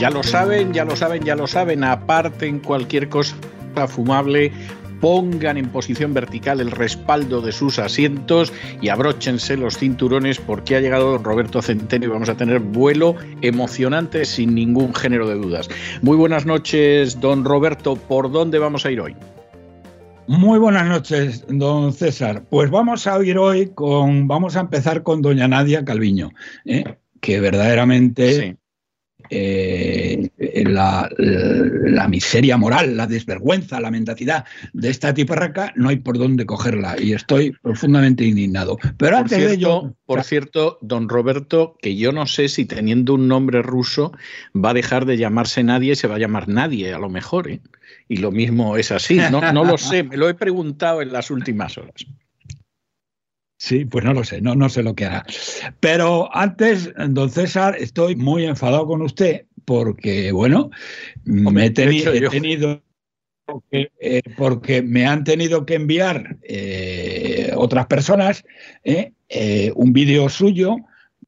Ya lo saben, ya lo saben, ya lo saben. Aparten cualquier cosa fumable, pongan en posición vertical el respaldo de sus asientos y abróchense los cinturones porque ha llegado Roberto Centeno y vamos a tener vuelo emocionante sin ningún género de dudas. Muy buenas noches, don Roberto. ¿Por dónde vamos a ir hoy? Muy buenas noches, don César. Pues vamos a ir hoy con, vamos a empezar con doña Nadia Calviño, ¿eh? que verdaderamente eh, la, miseria moral, la desvergüenza, la mendacidad de esta tiparraca, no hay por dónde cogerla y estoy profundamente indignado. Pero antes de ello. Por cierto, don Roberto, que yo no sé si teniendo un nombre ruso va a dejar de llamarse nadie y se va a llamar nadie, a lo mejor. ¿eh? Y lo mismo es así, no, no lo sé, me lo he preguntado en las últimas horas. Sí, pues no lo sé, no, no sé lo que hará. Pero antes, don César, estoy muy enfadado con usted porque, bueno, me he tenido, eh, porque me han tenido que enviar eh, otras personas eh, un vídeo suyo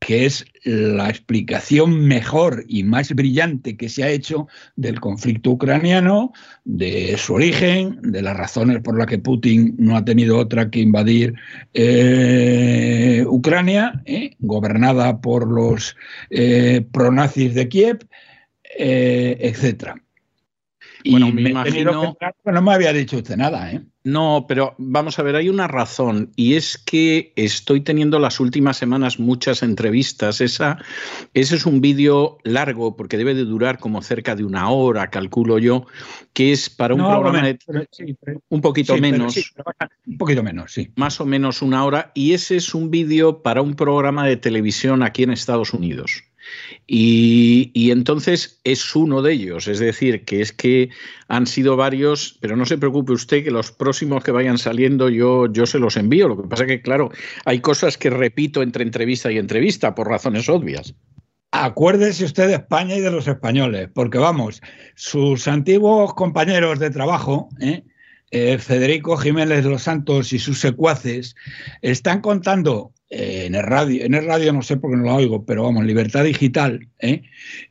que es la explicación mejor y más brillante que se ha hecho del conflicto ucraniano, de su origen, de las razones por las que Putin no ha tenido otra que invadir eh, Ucrania, eh, gobernada por los eh, pronazis de Kiev, etc. Bueno, me, imagino... no me había dicho usted nada, ¿eh? No, pero vamos a ver, hay una razón y es que estoy teniendo las últimas semanas muchas entrevistas. Esa, ese es un vídeo largo porque debe de durar como cerca de una hora, calculo yo, que es para un programa de un poquito menos. un poquito menos, sí. Más o menos una hora y ese es un vídeo para un programa de televisión aquí en Estados Unidos. Y, entonces es uno de ellos, es decir, que es que han sido varios, pero no se preocupe usted que los próximos que vayan saliendo yo, yo se los envío. Lo que pasa es que, claro, hay cosas que repito entre entrevista y entrevista por razones obvias. Acuérdese usted de España y de los españoles, porque vamos, sus antiguos compañeros de trabajo, ¿eh? Eh, Federico Jiménez los Santos y sus secuaces, están contando eh, en el radio, en el radio no sé por qué no lo oigo, pero vamos, Libertad Digital, ¿eh?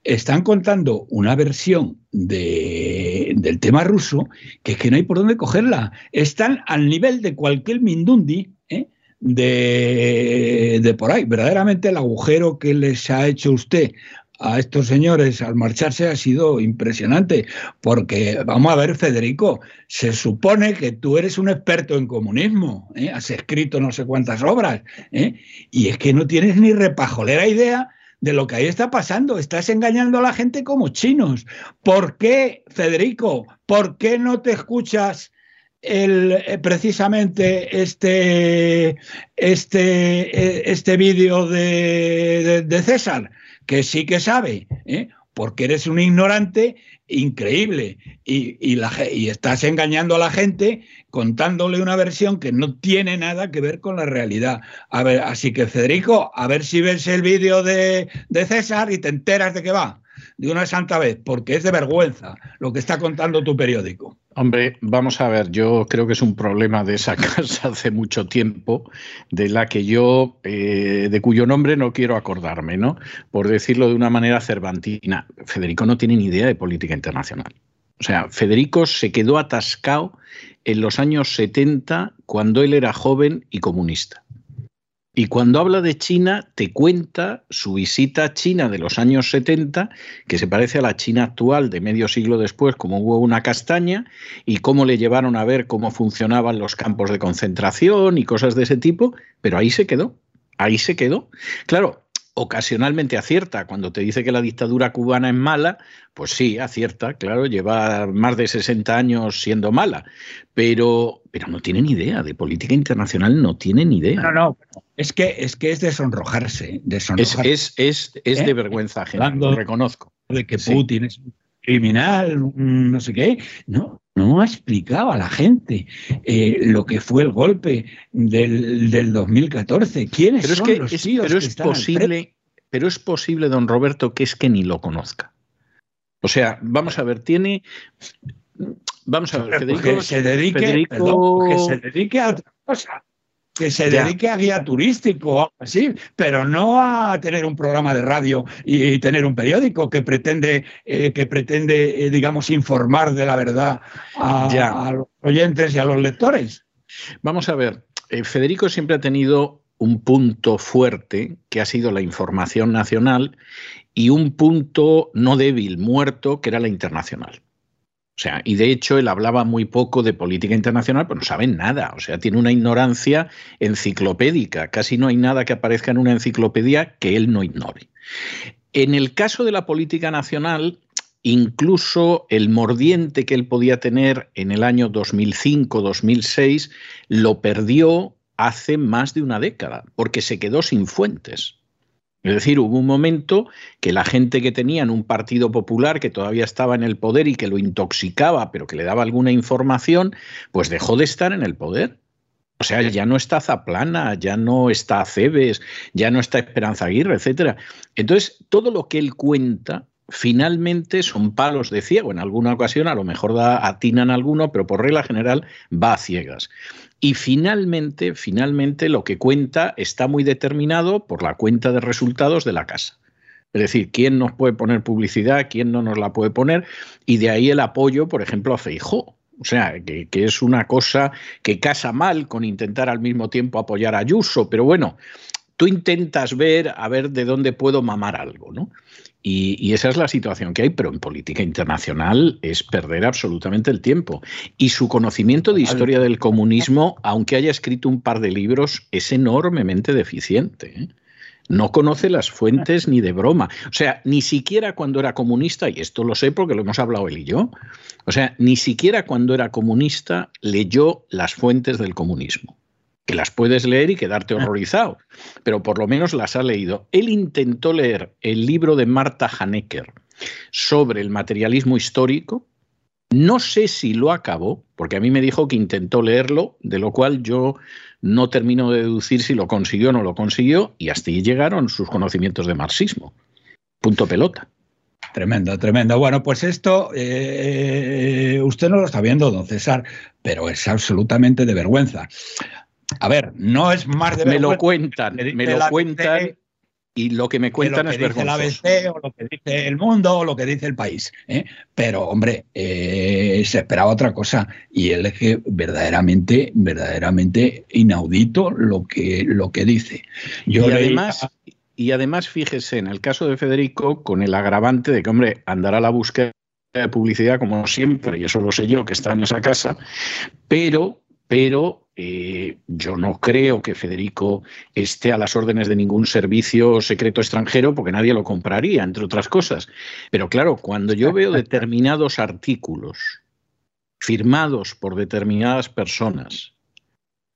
están contando una versión de, del tema ruso que es que no hay por dónde cogerla. Están al nivel de cualquier Mindundi ¿eh? de, de por ahí. Verdaderamente el agujero que les ha hecho usted a estos señores al marcharse ha sido impresionante, porque vamos a ver, Federico, se supone que tú eres un experto en comunismo, ¿eh? has escrito no sé cuántas obras, ¿eh? y es que no tienes ni repajolera idea de lo que ahí está pasando. Estás engañando a la gente como chinos. ¿Por qué, Federico? ¿Por qué no te escuchas el, eh, precisamente este, este, este vídeo de, de César? Que sí que sabe, ¿eh? porque eres un ignorante increíble y, y, estás engañando a la gente contándole una versión que no tiene nada que ver con la realidad. A ver, así que Federico, a ver si ves el vídeo de, de César y te enteras de qué va de una santa vez, porque es de vergüenza lo que está contando tu periódico. Hombre, vamos a ver, yo creo que es un problema de esa casa hace mucho tiempo, de la que yo, eh, de cuyo nombre no quiero acordarme, ¿no? Por decirlo de una manera cervantina. Federico no tiene ni idea de política internacional. O sea, Federico se quedó atascado en los años 70 cuando él era joven y comunista. Y cuando habla de China, te cuenta su visita a China de los años 70, que se parece a la China actual de medio siglo después, como hubo una castaña, y cómo le llevaron a ver cómo funcionaban los campos de concentración y cosas de ese tipo, pero ahí se quedó, ahí se quedó. Claro, ocasionalmente acierta. Cuando te dice que la dictadura cubana es mala, pues sí, acierta, claro, lleva más de 60 años siendo mala, pero, pero no tiene ni idea de política internacional, no tiene ni idea. No, no, es que es, que es desonrojarse. Es, es, es, es de ¿Eh? vergüenza ajena, lo reconozco. De que Putin es un criminal, no sé qué. No, no ha explicado a la gente eh, lo que fue el golpe del, del 2014. ¿Quiénes pero son es que los es, tíos pero que es posible, pero es posible, don Roberto, que es que ni lo conozca. O sea, vamos a ver, tiene. Vamos a ver, frente? Federico. que se dedique, Federico- perdón, que se dedique a otra cosa. Que se Ya. dedique a guía turístico o algo así, pero no a tener un programa de radio y tener un periódico que pretende, eh, que pretende eh, digamos, informar de la verdad a los oyentes y a los lectores. Vamos a ver, eh, Federico siempre ha tenido un punto fuerte que ha sido la información nacional y un punto no débil, muerto, que era la internacional. Sea, y de hecho él hablaba muy poco de política internacional, pues no sabe nada. O sea, tiene una ignorancia enciclopédica. Casi no hay nada que aparezca en una enciclopedia que él no ignore. En el caso de la política nacional, incluso el mordiente que él podía tener en el año 2005-2006 lo perdió hace más de una década, porque se quedó sin fuentes. Es decir, hubo un momento que la gente que tenía en un partido popular que todavía estaba en el poder y que lo intoxicaba, pero que le daba alguna información, pues dejó de estar en el poder. O sea, ya no está Zaplana, ya no está Cebes, ya no está Esperanza Aguirre, etcétera. Entonces, todo lo que él cuenta finalmente son palos de ciego. En alguna ocasión a lo mejor da, atinan alguno, pero por regla general va a ciegas. Y finalmente, finalmente lo que cuenta está muy determinado por la cuenta de resultados de la casa. Es decir, quién nos puede poner publicidad, quién no nos la puede poner, y de ahí el apoyo, por ejemplo, a Feijó. O sea, que, es una cosa que casa mal con intentar al mismo tiempo apoyar a Ayuso, pero bueno, tú intentas ver a ver de dónde puedo mamar algo, ¿no? Y, y, esa es la situación que hay, pero en política internacional es perder absolutamente el tiempo. Y su conocimiento de historia del comunismo, aunque haya escrito un par de libros, es enormemente deficiente. ¿eh? No conoce las fuentes ni de broma. O sea, ni siquiera cuando era comunista, y esto lo sé porque lo hemos hablado él y yo, o sea, ni siquiera cuando era comunista leyó las fuentes del comunismo que las puedes leer y quedarte horrorizado, pero por lo menos las ha leído. Él intentó leer el libro de Marta Hanecker sobre el materialismo histórico. No sé si lo acabó, porque a mí me dijo que intentó leerlo, de lo cual yo no termino de deducir si lo consiguió o no lo consiguió, y hasta ahí llegaron sus conocimientos de marxismo. Punto pelota. Tremendo, tremendo. Bueno, pues esto eh, usted no lo está viendo, don César, pero es absolutamente de vergüenza. A ver, no es más de Me lo cuentan, que me lo cuentan ABC, y lo que me que cuentan lo es que dice la vergonzoso. ABC o lo que dice el mundo o lo que dice el país. ¿eh? Pero, hombre, eh, se esperaba otra cosa y él es que verdaderamente, verdaderamente inaudito lo que, lo que dice. Yo y además, y además, fíjese, en el caso de Federico, con el agravante de que, hombre, andará a la búsqueda de publicidad como siempre, y eso lo sé yo, que está en esa casa, pero, pero eh, yo no creo que Federico esté a las órdenes de ningún servicio secreto extranjero, porque nadie lo compraría, entre otras cosas. Pero claro, cuando yo veo determinados artículos firmados por determinadas personas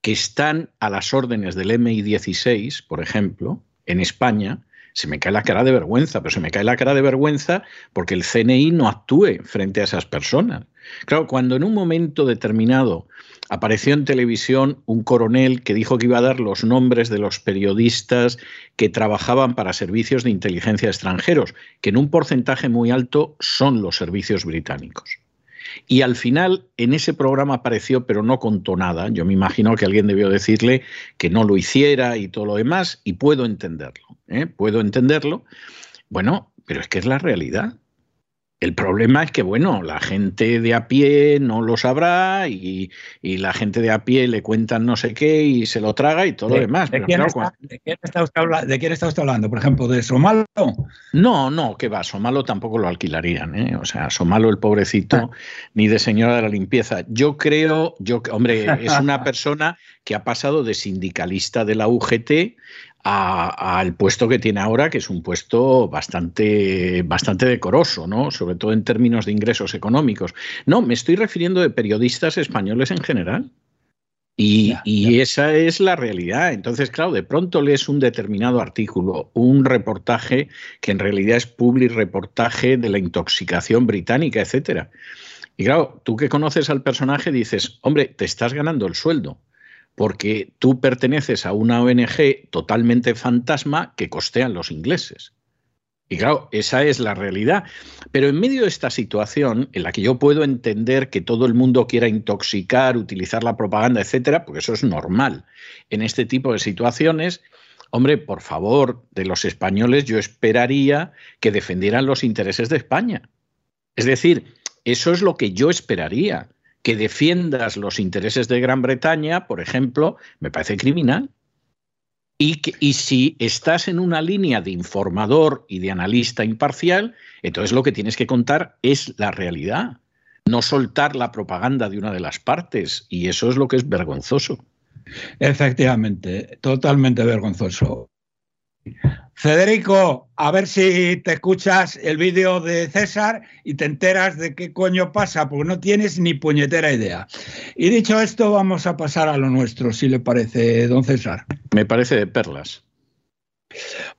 que están a las órdenes del MI16, por ejemplo, en España, se me cae la cara de vergüenza, pero se me cae la cara de vergüenza porque el CNI no actúe frente a esas personas. Claro, cuando en un momento determinado apareció en televisión un coronel que dijo que iba a dar los nombres de los periodistas que trabajaban para servicios de inteligencia extranjeros, que en un porcentaje muy alto son los servicios británicos. Y al final en ese programa apareció, pero no contó nada. Yo me imagino que alguien debió decirle que no lo hiciera y todo lo demás, y puedo entenderlo. ¿eh? Puedo entenderlo. Bueno, pero es que es la realidad. El problema es que, bueno, la gente de a pie no lo sabrá y, y la gente de a pie le cuentan no sé qué y se lo traga y todo lo ¿De, demás. de Pero quién claro, está, cuando- de quién está usted habla- de quién está usted hablando? Por ejemplo, ¿de Somalo? No, no, que va, Somalo tampoco lo alquilarían, ¿eh? O sea, Somalo el pobrecito, ni de señora de la limpieza. Yo creo, yo, hombre, es una persona que ha pasado de sindicalista de la UGT al puesto que tiene ahora, que es un puesto bastante, bastante decoroso, ¿no? Sobre todo en términos de ingresos económicos. No, me estoy refiriendo de periodistas españoles en general. Y, esa es la realidad. Entonces, claro, de pronto lees un determinado artículo, un reportaje que en realidad es public reportaje de la intoxicación británica, etcétera. Y claro, tú que conoces al personaje dices, hombre, te estás ganando el sueldo porque tú perteneces a una ONG totalmente fantasma que costean los ingleses. Y claro, esa es la realidad. Pero en medio de esta situación, en la que yo puedo entender que todo el mundo quiera intoxicar, utilizar la propaganda, etcétera, porque eso es normal en este tipo de situaciones, hombre, por favor, de los españoles yo esperaría que defendieran los intereses de España. Es decir, eso es lo que yo esperaría. Que defiendas los intereses de Gran Bretaña, por ejemplo, me parece criminal. Y, y, si estás en una línea de informador y de analista imparcial, entonces lo que tienes que contar es la realidad, no soltar la propaganda de una de las partes. Y eso es lo que es vergonzoso. Efectivamente, totalmente vergonzoso. Federico, a ver si te escuchas el vídeo de César y te enteras de qué coño pasa, porque no tienes ni puñetera idea. Y dicho esto, vamos a pasar a lo nuestro, si le parece, don César. Me parece de perlas.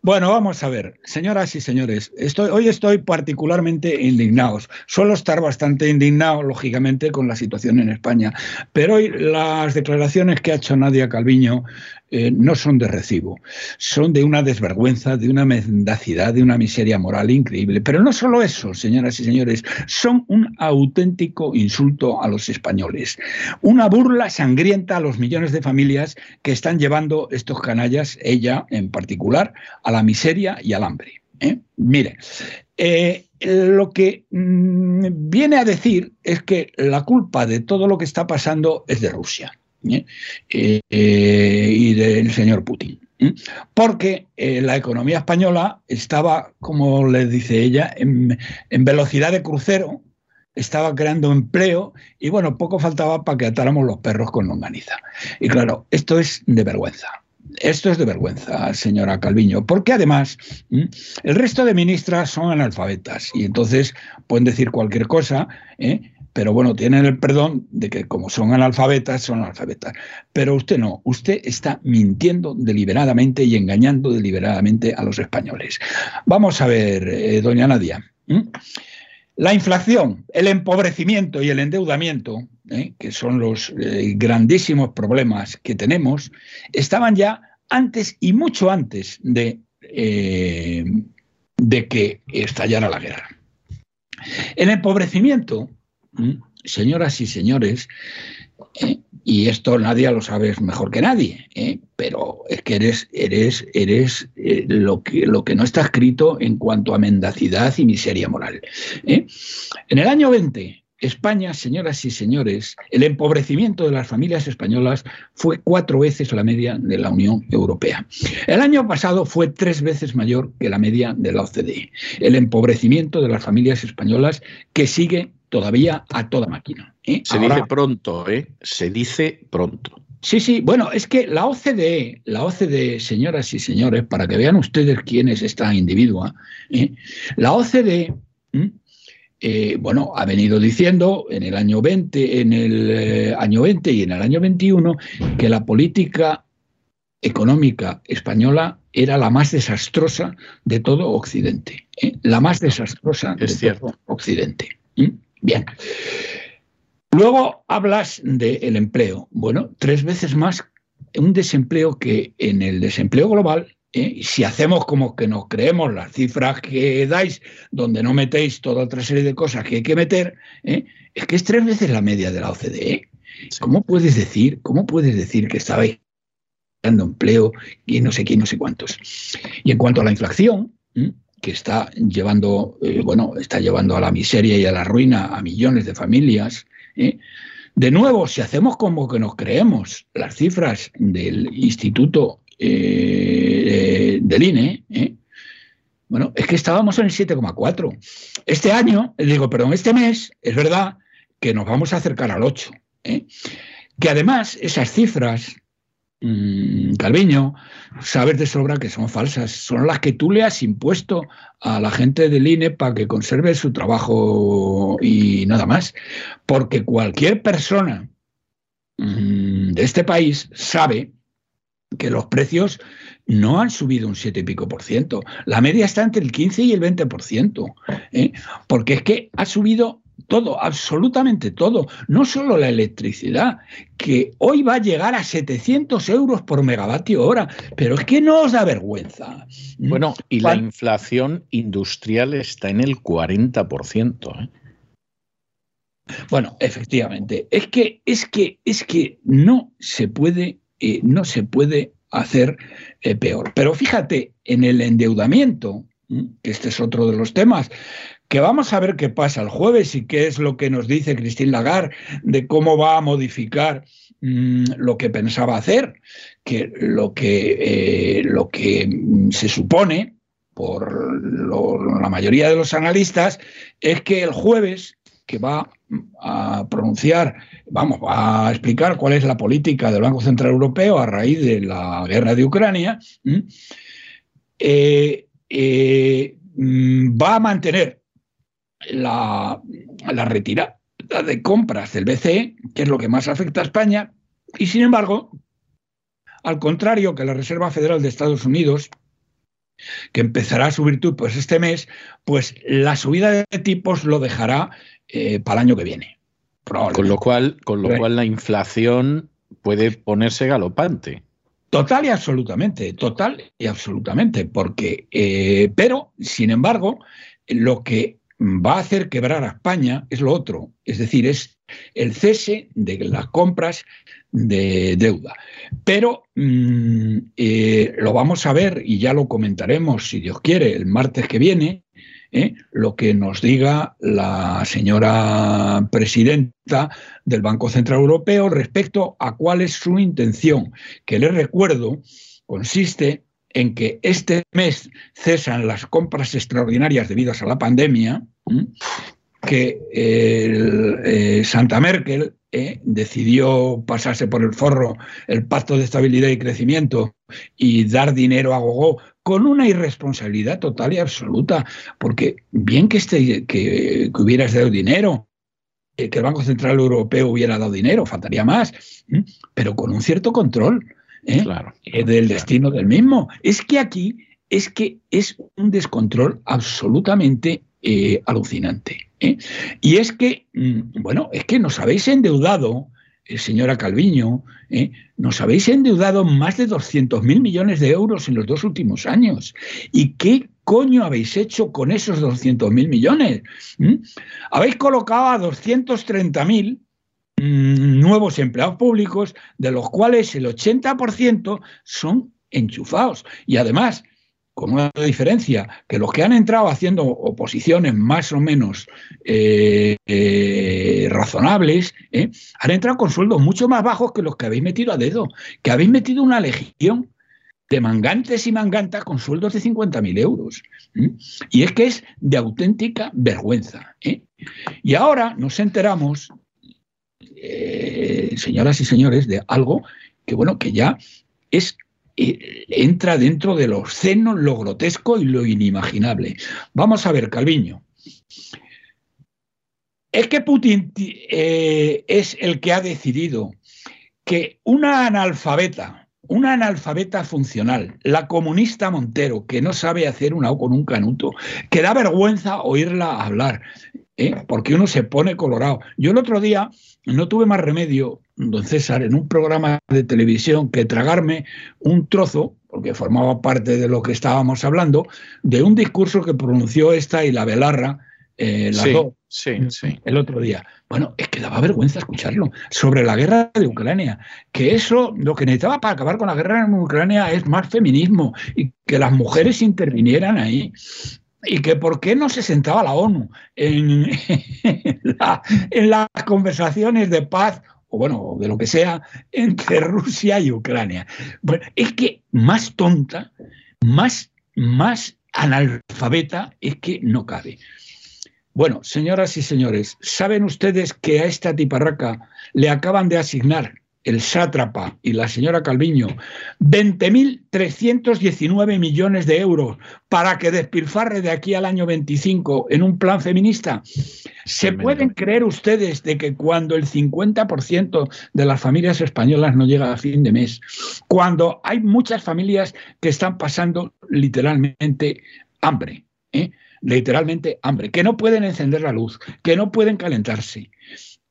Bueno, vamos a ver, señoras y señores, estoy, hoy estoy particularmente indignado. Suelo estar bastante indignado, lógicamente, con la situación en España, pero hoy las declaraciones que ha hecho Nadia Calviño eh, no son de recibo, son de una desvergüenza, de una mendacidad, de una miseria moral increíble. Pero no solo eso, señoras y señores, son un auténtico insulto a los españoles, una burla sangrienta a los millones de familias que están llevando estos canallas, ella en particular, a la miseria y al hambre. ¿eh? Mire, eh, lo que mm, viene a decir es que la culpa de todo lo que está pasando es de Rusia. ¿Eh? Eh, y del señor Putin. Porque eh, la economía española estaba, como le dice ella, en, velocidad de crucero, estaba creando empleo y bueno, poco faltaba para que atáramos los perros con longaniza. Y claro, esto es de vergüenza. Esto es de vergüenza, señora Calviño, porque además el resto de ministras son analfabetas y entonces pueden decir cualquier cosa, ¿eh? Pero bueno, tienen el perdón de que como son analfabetas, son analfabetas. Pero usted no, usted está mintiendo deliberadamente y engañando deliberadamente a los españoles. Vamos a ver, eh, doña Nadia. La inflación, el empobrecimiento y el endeudamiento, ¿eh? que son los eh, grandísimos problemas que tenemos, estaban ya antes y mucho antes de, de que estallara la guerra. El empobrecimiento. Señoras y señores, eh, y esto nadie lo sabe mejor que nadie, eh, pero es que eres, eres, eres eh, lo, que, lo que no está escrito en cuanto a mendacidad y miseria moral. En el año 20, España, señoras y señores, el empobrecimiento de las familias españolas fue cuatro veces la media de la Unión Europea. El año pasado fue tres veces mayor que la media de la OCDE. El empobrecimiento de las familias españolas que sigue todavía a toda máquina. ¿eh? Se dice pronto, ¿eh? Se dice pronto. Sí, sí, bueno, es que la OCDE, la OCDE, señoras y señores, para que vean ustedes quién es esta individua, ¿eh? la OCDE, eh, bueno, ha venido diciendo en el año 20, en el año 20 y en el año 21 que la política económica española era la más desastrosa de todo Occidente, la más desastrosa de todo Occidente. Bien. Luego hablas del empleo. Bueno, tres veces más un desempleo que en el desempleo global, ¿eh? si hacemos como que nos creemos las cifras que dais, donde no metéis toda otra serie de cosas que hay que meter, ¿eh? es que es tres veces la media de la OCDE. ¿Cómo puedes decir, cómo puedes decir que estabais dando empleo y no sé quién, no sé cuántos? Y en cuanto a la inflación, que está llevando, eh, bueno, está llevando a la miseria y a la ruina a millones de familias. ¿eh? De nuevo, si hacemos como que nos creemos las cifras del Instituto eh, del INE, bueno, es que estábamos en el 7,4. Este año, digo, perdón, este mes, es verdad que nos vamos a acercar al 8. Que además esas cifras Calviño, sabes de sobra que son falsas. Son las que tú le has impuesto a la gente del INE para que conserve su trabajo y nada más. Porque cualquier persona mm, de este país sabe que los precios no han subido un 7 y pico por ciento. La media está entre el 15 y el 20 por ciento. ¿eh? Porque es que ha subido todo, absolutamente todo, no solo la electricidad, que hoy va a llegar a 700 euros por megavatio hora, pero es que no os da vergüenza. Bueno, y la inflación industrial está en el 40%. ¿eh? Bueno, efectivamente, es que, es que, es que no se puede, eh, no se puede hacer eh, peor. Pero fíjate, en el endeudamiento, que este es otro de los temas que vamos a ver qué pasa el jueves y qué es lo que nos dice Christine Lagarde de cómo va a modificar mm, lo que pensaba hacer, que lo que, eh, lo que mm, se supone por la mayoría de los analistas es que el jueves que va a pronunciar, vamos, va a explicar cuál es la política del Banco Central Europeo a raíz de la guerra de Ucrania, eh, eh, mm, va a mantener la, retirada de compras del BCE, que es lo que más afecta a España, y sin embargo, al contrario que la Reserva Federal de Estados Unidos, que empezará a subir tipos este mes, pues la subida de tipos lo dejará eh, para el año que viene. Con lo cual, con lo cual la inflación puede ponerse galopante. Total y absolutamente, total y absolutamente, porque, eh, pero, sin embargo, lo que va a hacer quebrar a España es lo otro, es decir, es el cese de las compras de deuda. Pero mm, eh, lo vamos a ver y ya lo comentaremos, si Dios quiere, el martes que viene, ¿eh? lo que nos diga la señora presidenta del Banco Central Europeo respecto a cuál es su intención, que les recuerdo consiste en que este mes cesan las compras extraordinarias debidas a la pandemia, que eh, Santa Merkel eh, decidió pasarse por el forro el pacto de estabilidad y crecimiento y dar dinero a Gogó con una irresponsabilidad total y absoluta, porque bien que, este, que, que hubieras dado dinero, eh, que el Banco Central Europeo hubiera dado dinero, faltaría más, pero con un cierto control. ¿Eh? Eh, del destino del mismo. Es que aquí es que es un descontrol absolutamente eh, alucinante. Y es que, mm, bueno, es que nos habéis endeudado, señora Calviño, nos habéis endeudado más de 200.000 millones de euros en los dos últimos años. ¿Y qué coño habéis hecho con esos 200.000 millones? ¿Mm? Habéis colocado a 230.000 Mm, nuevos empleados públicos, de los cuales el 80% son enchufados. Y además, con una diferencia, que los que han entrado haciendo oposiciones más o menos eh, eh, razonables, eh, han entrado con sueldos mucho más bajos que los que habéis metido a dedo, que habéis metido una legión de mangantes y mangantas con sueldos de 50.000 euros. Y es que es de auténtica vergüenza. Y ahora nos enteramos eh, señoras y señores, de algo que, bueno, que ya es eh, entra dentro de lo obsceno, lo grotesco y lo inimaginable. Vamos a ver, Calviño. Es que Putin eh, es el que ha decidido que una analfabeta, una analfabeta funcional, la comunista Montero, que no sabe hacer una O con un canuto, que da vergüenza oírla hablar, porque uno se pone colorado. Yo el otro día no tuve más remedio, don César, en un programa de televisión que tragarme un trozo, porque formaba parte de lo que estábamos hablando, de un discurso que pronunció esta y la Belarra, eh, las dos, el otro día. Bueno, es que daba vergüenza escucharlo, sobre la guerra de Ucrania, que eso, lo que necesitaba para acabar con la guerra en Ucrania es más feminismo y que las mujeres intervinieran ahí y que por qué no se sentaba la ONU en, las conversaciones de paz o bueno, de lo que sea, entre Rusia y Ucrania. Bueno, es que más tonta, más, más analfabeta es que no cabe. Bueno, señoras y señores, ¿saben ustedes que a esta tiparraca le acaban de asignar el sátrapa y la señora Calviño 20.319 millones de euros para que despilfarre de aquí al año 25 en un plan feminista. ¿Se pueden creer ustedes de que cuando el 50% de las familias españolas no llega a fin de mes, cuando hay muchas familias que están pasando literalmente hambre, ¿eh? literalmente hambre, que no pueden encender la luz, que no pueden calentarse,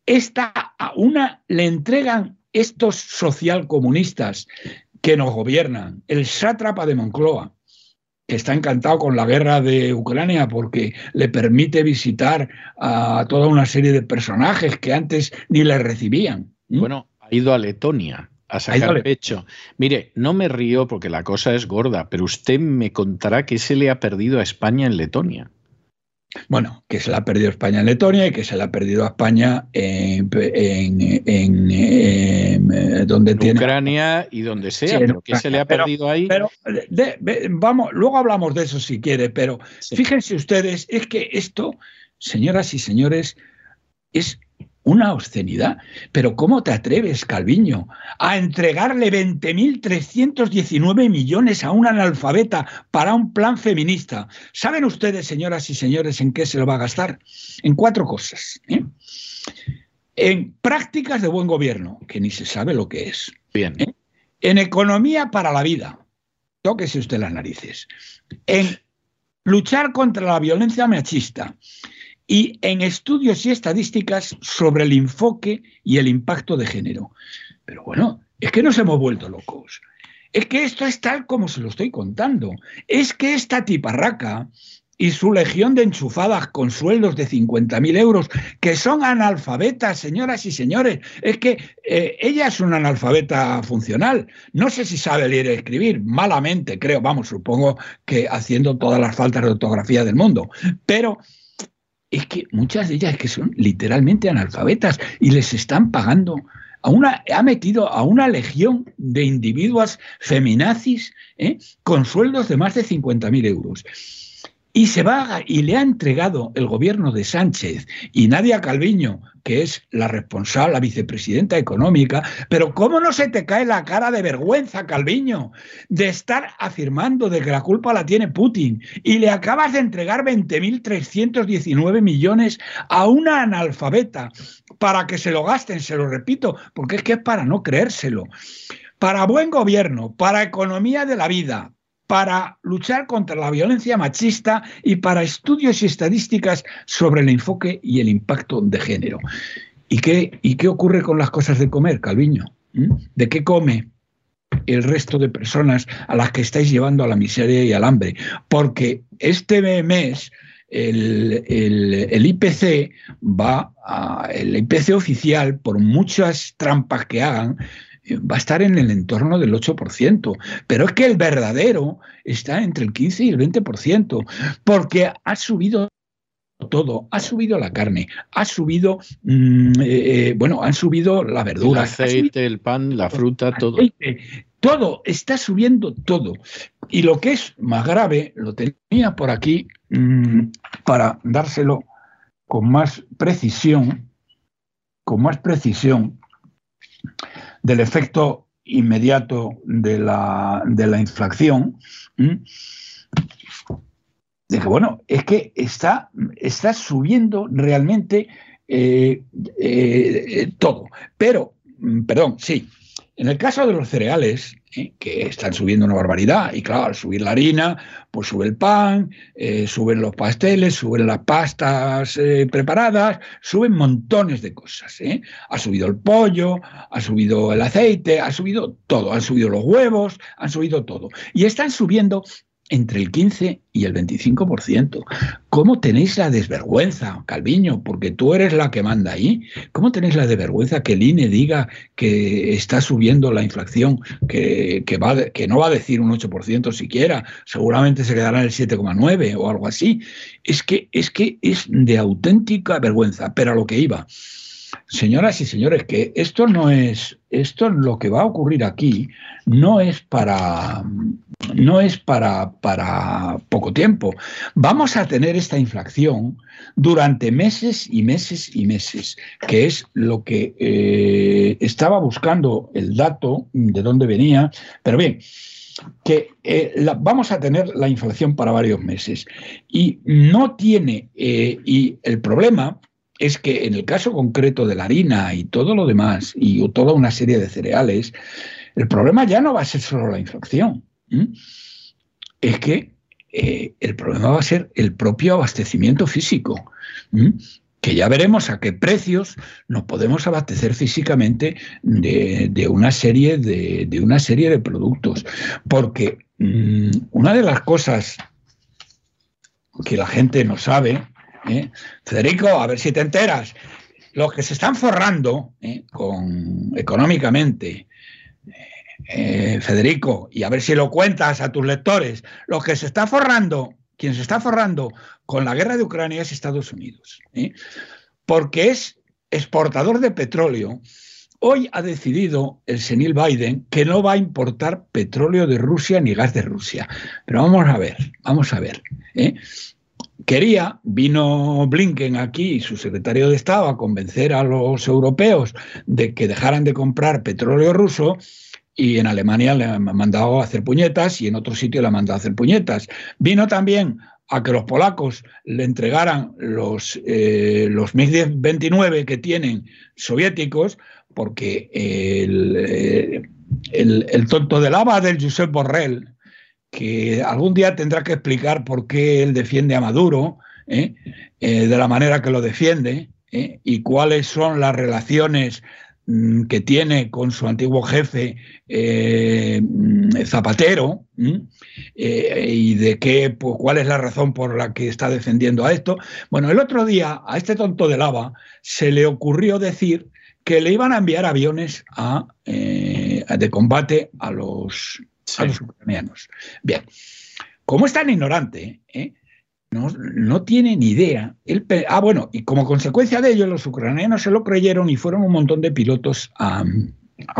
esta a una le entregan estos socialcomunistas que nos gobiernan, el sátrapa de Moncloa, que está encantado con la guerra de Ucrania porque le permite visitar a toda una serie de personajes que antes ni le recibían. Bueno, ha ido a Letonia a sacar pecho. Mire, no me río porque la cosa es gorda, pero usted me contará qué se le ha perdido a España en Letonia. Bueno, que se la ha perdido España en Letonia y que se la ha perdido a España en, donde tiene Ucrania y donde sea, pero que se le ha perdido ahí. Pero vamos, luego hablamos de eso si quiere, pero fíjense ustedes, es que esto, señoras y señores, es una obscenidad. Pero ¿cómo te atreves, Calviño, a entregarle 20.319 millones a un analfabeta para un plan feminista? ¿Saben ustedes, señoras y señores, en qué se lo va a gastar? En cuatro cosas. ¿eh? En prácticas de buen gobierno, que ni se sabe lo que es. Bien. ¿eh? En economía para la vida. Tóquese usted las narices. En luchar contra la violencia machista y en estudios y estadísticas sobre el enfoque y el impacto de género. Pero bueno, es que nos hemos vuelto locos. Es que esto es tal como se lo estoy contando. Es que esta tiparraca y su legión de enchufadas con sueldos de 50.000 euros, que son analfabetas, señoras y señores. Es que eh, ella es una analfabeta funcional. No sé si sabe leer y escribir, malamente creo, vamos, supongo que haciendo todas las faltas de ortografía del mundo. Pero es que muchas de ellas es que son literalmente analfabetas y les están pagando a una, ha metido a una legión de individuos feminazis ¿eh? con sueldos de más de 50.000 euros y se va y le ha entregado el gobierno de Sánchez y Nadia Calviño, que es la responsable, la vicepresidenta económica, pero ¿cómo no se te cae la cara de vergüenza, Calviño, de estar afirmando de que la culpa la tiene Putin y le acabas de entregar 20.319 millones a una analfabeta para que se lo gasten, se lo repito, porque es que es para no creérselo. Para buen gobierno, para economía de la vida, para luchar contra la violencia machista y para estudios y estadísticas sobre el enfoque y el impacto de género. ¿Y qué, ocurre con las cosas de comer, Calviño? ¿Mm? ¿De qué come el resto de personas a las que estáis llevando a la miseria y al hambre? Porque este mes el, el, IPC va a, el IPC oficial, por muchas trampas que hagan, va a estar en el entorno del 8%, pero es que el verdadero está entre el 15 y el 20%, porque ha subido todo, ha subido la carne, ha subido, mm, eh, eh, bueno, han subido la verdura. El aceite, el pan, la fruta, todo. todo, está subiendo todo. Y lo que es más grave, lo tenía por aquí mm, para dárselo con más precisión, con más precisión, del efecto inmediato de la, de la inflación, de que, bueno, es que está, está subiendo realmente eh, eh, todo. Pero, mm, perdón, sí, en el caso de los cereales, ¿eh? que están subiendo una barbaridad, y claro, al subir la harina, pues sube el pan, eh, suben los pasteles, suben las pastas eh, preparadas, suben montones de cosas. Ha subido el pollo, ha subido el aceite, ha subido todo, han subido los huevos, han subido todo. Y están subiendo entre el 15 y el 25%. ¿Cómo tenéis la desvergüenza, Calviño? Porque tú eres la que manda ahí. ¿Cómo tenéis la desvergüenza que el INE diga que está subiendo la inflación, que, va, que no va a decir un 8% siquiera, seguramente se quedará en el 7,9 o algo así? Es que, es que es de auténtica vergüenza, pero a lo que iba. Señoras y señores, que esto no es, esto lo que va a ocurrir aquí no es para, no es para, poco tiempo. Vamos a tener esta inflación durante meses y meses y meses, que es lo que eh, estaba buscando el dato de dónde venía. Pero bien, que eh, vamos a tener la inflación para varios meses. Y no tiene, eh, y el problema es que en el caso concreto de la harina y todo lo demás, y toda una serie de cereales, el problema ya no va a ser solo la inflación. Es que eh, el problema va a ser el propio abastecimiento físico que ya veremos a qué precios nos podemos abastecer físicamente de, una, serie de, una serie de productos. Porque mm, una de las cosas que la gente no sabe, ¿eh? Federico, a ver si te enteras, los que se están forrando ¿eh? con, económicamente, eh, Federico, y a ver si lo cuentas a tus lectores, los que se están forrando quien se está forrando con la guerra de Ucrania es Estados Unidos, porque es exportador de petróleo. Hoy ha decidido el senil Biden que no va a importar petróleo de Rusia ni gas de Rusia. Pero vamos a ver, vamos a ver. ¿eh? Quería, vino Blinken aquí, su secretario de Estado, a convencer a los europeos de que dejaran de comprar petróleo ruso y en Alemania le han mandado a hacer puñetas y en otro sitio le han mandado a hacer puñetas. Vino también a que los polacos le entregaran los, eh, los MiG-29 que tienen soviéticos, porque el, eh, el, tonto de lava del Josep Borrell, que algún día tendrá que explicar por qué él defiende a Maduro, ¿eh? de la manera que lo defiende, y cuáles son las relaciones que tiene con su antiguo jefe eh, mm, Zapatero eh, y de qué, pues, cuál es la razón por la que está defendiendo a esto. Bueno, el otro día a este tonto de lava se le ocurrió decir que le iban a enviar aviones a, eh, de combate a los, a los ucranianos. Bien, como es tan ignorante, no, tiene ni idea. ah, bueno, y como consecuencia de ello, los ucranianos se lo creyeron y fueron un montón de pilotos a,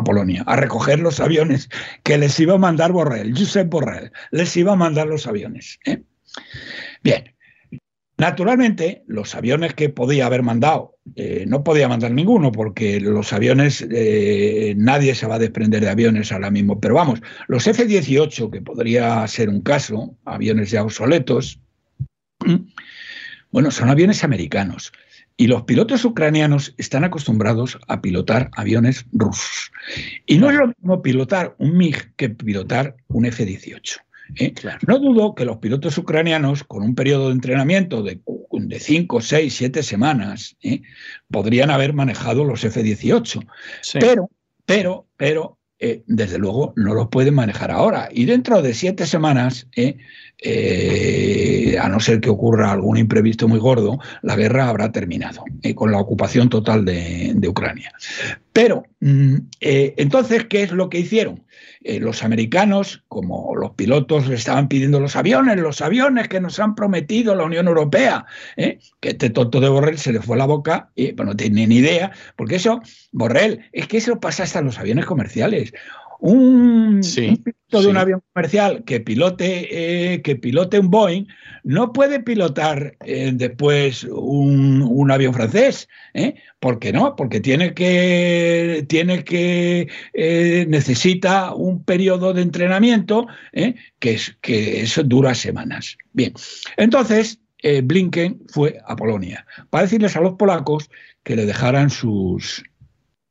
Polonia a recoger los aviones que les iba a mandar Borrell, Josep Borrell, les iba a mandar los aviones. ¿eh? Bien, Naturalmente, los aviones que podía haber mandado, eh, no podía mandar ninguno, porque los aviones, eh, nadie se va a desprender de aviones ahora mismo. Pero vamos, los F-18, que podría ser un caso, aviones ya obsoletos, bueno, son aviones americanos. Y los pilotos ucranianos están acostumbrados a pilotar aviones rusos. Y no es lo mismo pilotar un MiG que pilotar un F-18. ¿eh? No dudo que los pilotos ucranianos, con un periodo de entrenamiento de, de 5, 6, 7 semanas, ¿eh? podrían haber manejado los F-18. Pero, pero, pero, eh, desde luego no los pueden manejar ahora. Y dentro de siete semanas, eh, a no ser que ocurra algún imprevisto muy gordo, la guerra habrá terminado eh, con la ocupación total de, Ucrania. Pero, mm, eh, entonces, ¿qué es lo que hicieron? los americanos, como los pilotos le estaban pidiendo los aviones, los aviones que nos han prometido la Unión Europea, que este tonto de Borrell se le fue la boca y no tiene ni idea, porque eso, Borrell, es que eso pasa hasta los aviones comerciales. Un, piloto de un avión comercial que pilote, eh, que pilote un Boeing no puede pilotar eh, después un, avión francés. ¿eh? ¿Por qué no? Porque tiene que, tiene que necesita un periodo de entrenamiento que, es, que eso dura semanas. Bien, entonces Blinken fue a Polonia para decirles a los polacos que le dejaran sus,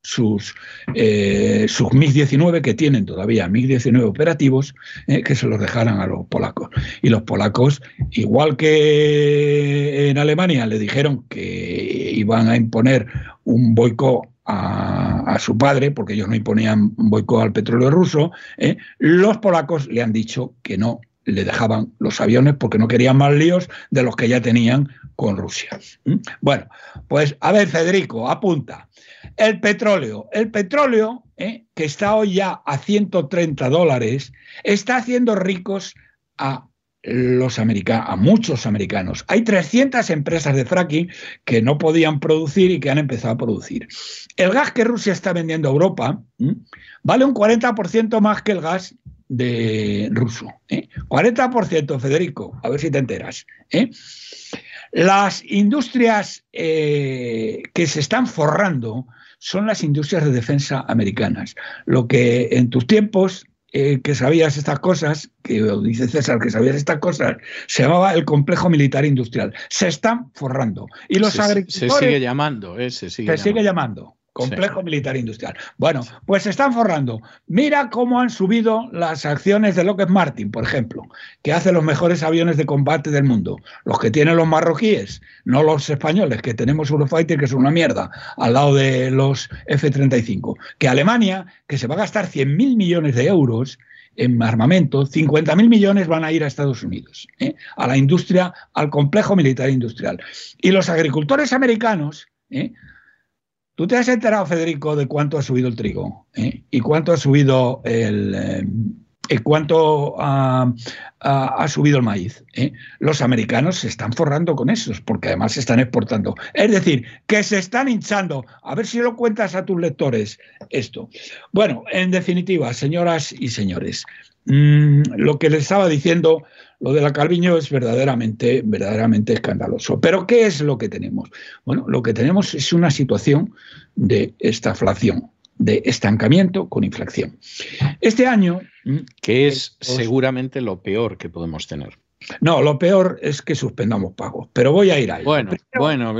sus, eh, sus MiG-19 que tienen todavía MiG-19 operativos, eh, que se los dejaran a los polacos. Y los polacos, igual que en Alemania le dijeron que iban a imponer un boicot a, su padre, porque ellos no imponían boicot al petróleo ruso, eh, los polacos le han dicho que no le dejaban los aviones porque no querían más líos de los que ya tenían con Rusia. ¿Mm? Bueno, pues a ver, Federico, apunta. El petróleo. El petróleo, ¿eh? que está hoy ya a 130 dólares, está haciendo ricos a los americanos, a muchos americanos. Hay 300 empresas de fracking que no podían producir y que han empezado a producir. El gas que Rusia está vendiendo a Europa vale un 40% más que el gas de ruso. 40%, Federico, a ver si te enteras. Las industrias que se están forrando son las industrias de defensa americanas. Lo que en tus tiempos eh, que sabías estas cosas, que dice César que sabías estas cosas, se llamaba el complejo militar industrial. Se están forrando. Y los agricultores. Se sigue llamando, eh, se sigue sigue llamando. Complejo militar industrial. Bueno, pues se están forrando. Mira cómo han subido las acciones de Lockheed Martin, por ejemplo, que hace los mejores aviones de combate del mundo. Los que tienen los marroquíes, no los españoles, que tenemos Eurofighter, que es una mierda, al lado de los F-35. Que Alemania, que se va a gastar 100.000 millones de euros en armamento, 50.000 millones van a ir a Estados Unidos, ¿eh? a la industria, al complejo militar industrial. Y los agricultores americanos, ¿eh? ¿Tú te has enterado, Federico, de cuánto ha subido el trigo? ¿eh? ¿Y cuánto ha subido el... Eh, cuánto ha, subido el maíz. ¿eh? Los americanos se están forrando con esos, porque además se están exportando. Es decir, que se están hinchando. A ver si lo cuentas a tus lectores esto. Bueno, en definitiva, señoras y señores, mm, lo que les estaba diciendo lo de la Calviño es verdaderamente, verdaderamente escandaloso. Pero ¿qué es lo que tenemos? Bueno, lo que tenemos es una situación de estaflación, de estancamiento con inflación. Este año... Mm, que es seguramente lo peor que podemos tener. No, lo peor es que suspendamos pagos, pero voy a ir ahí. Bueno, bueno,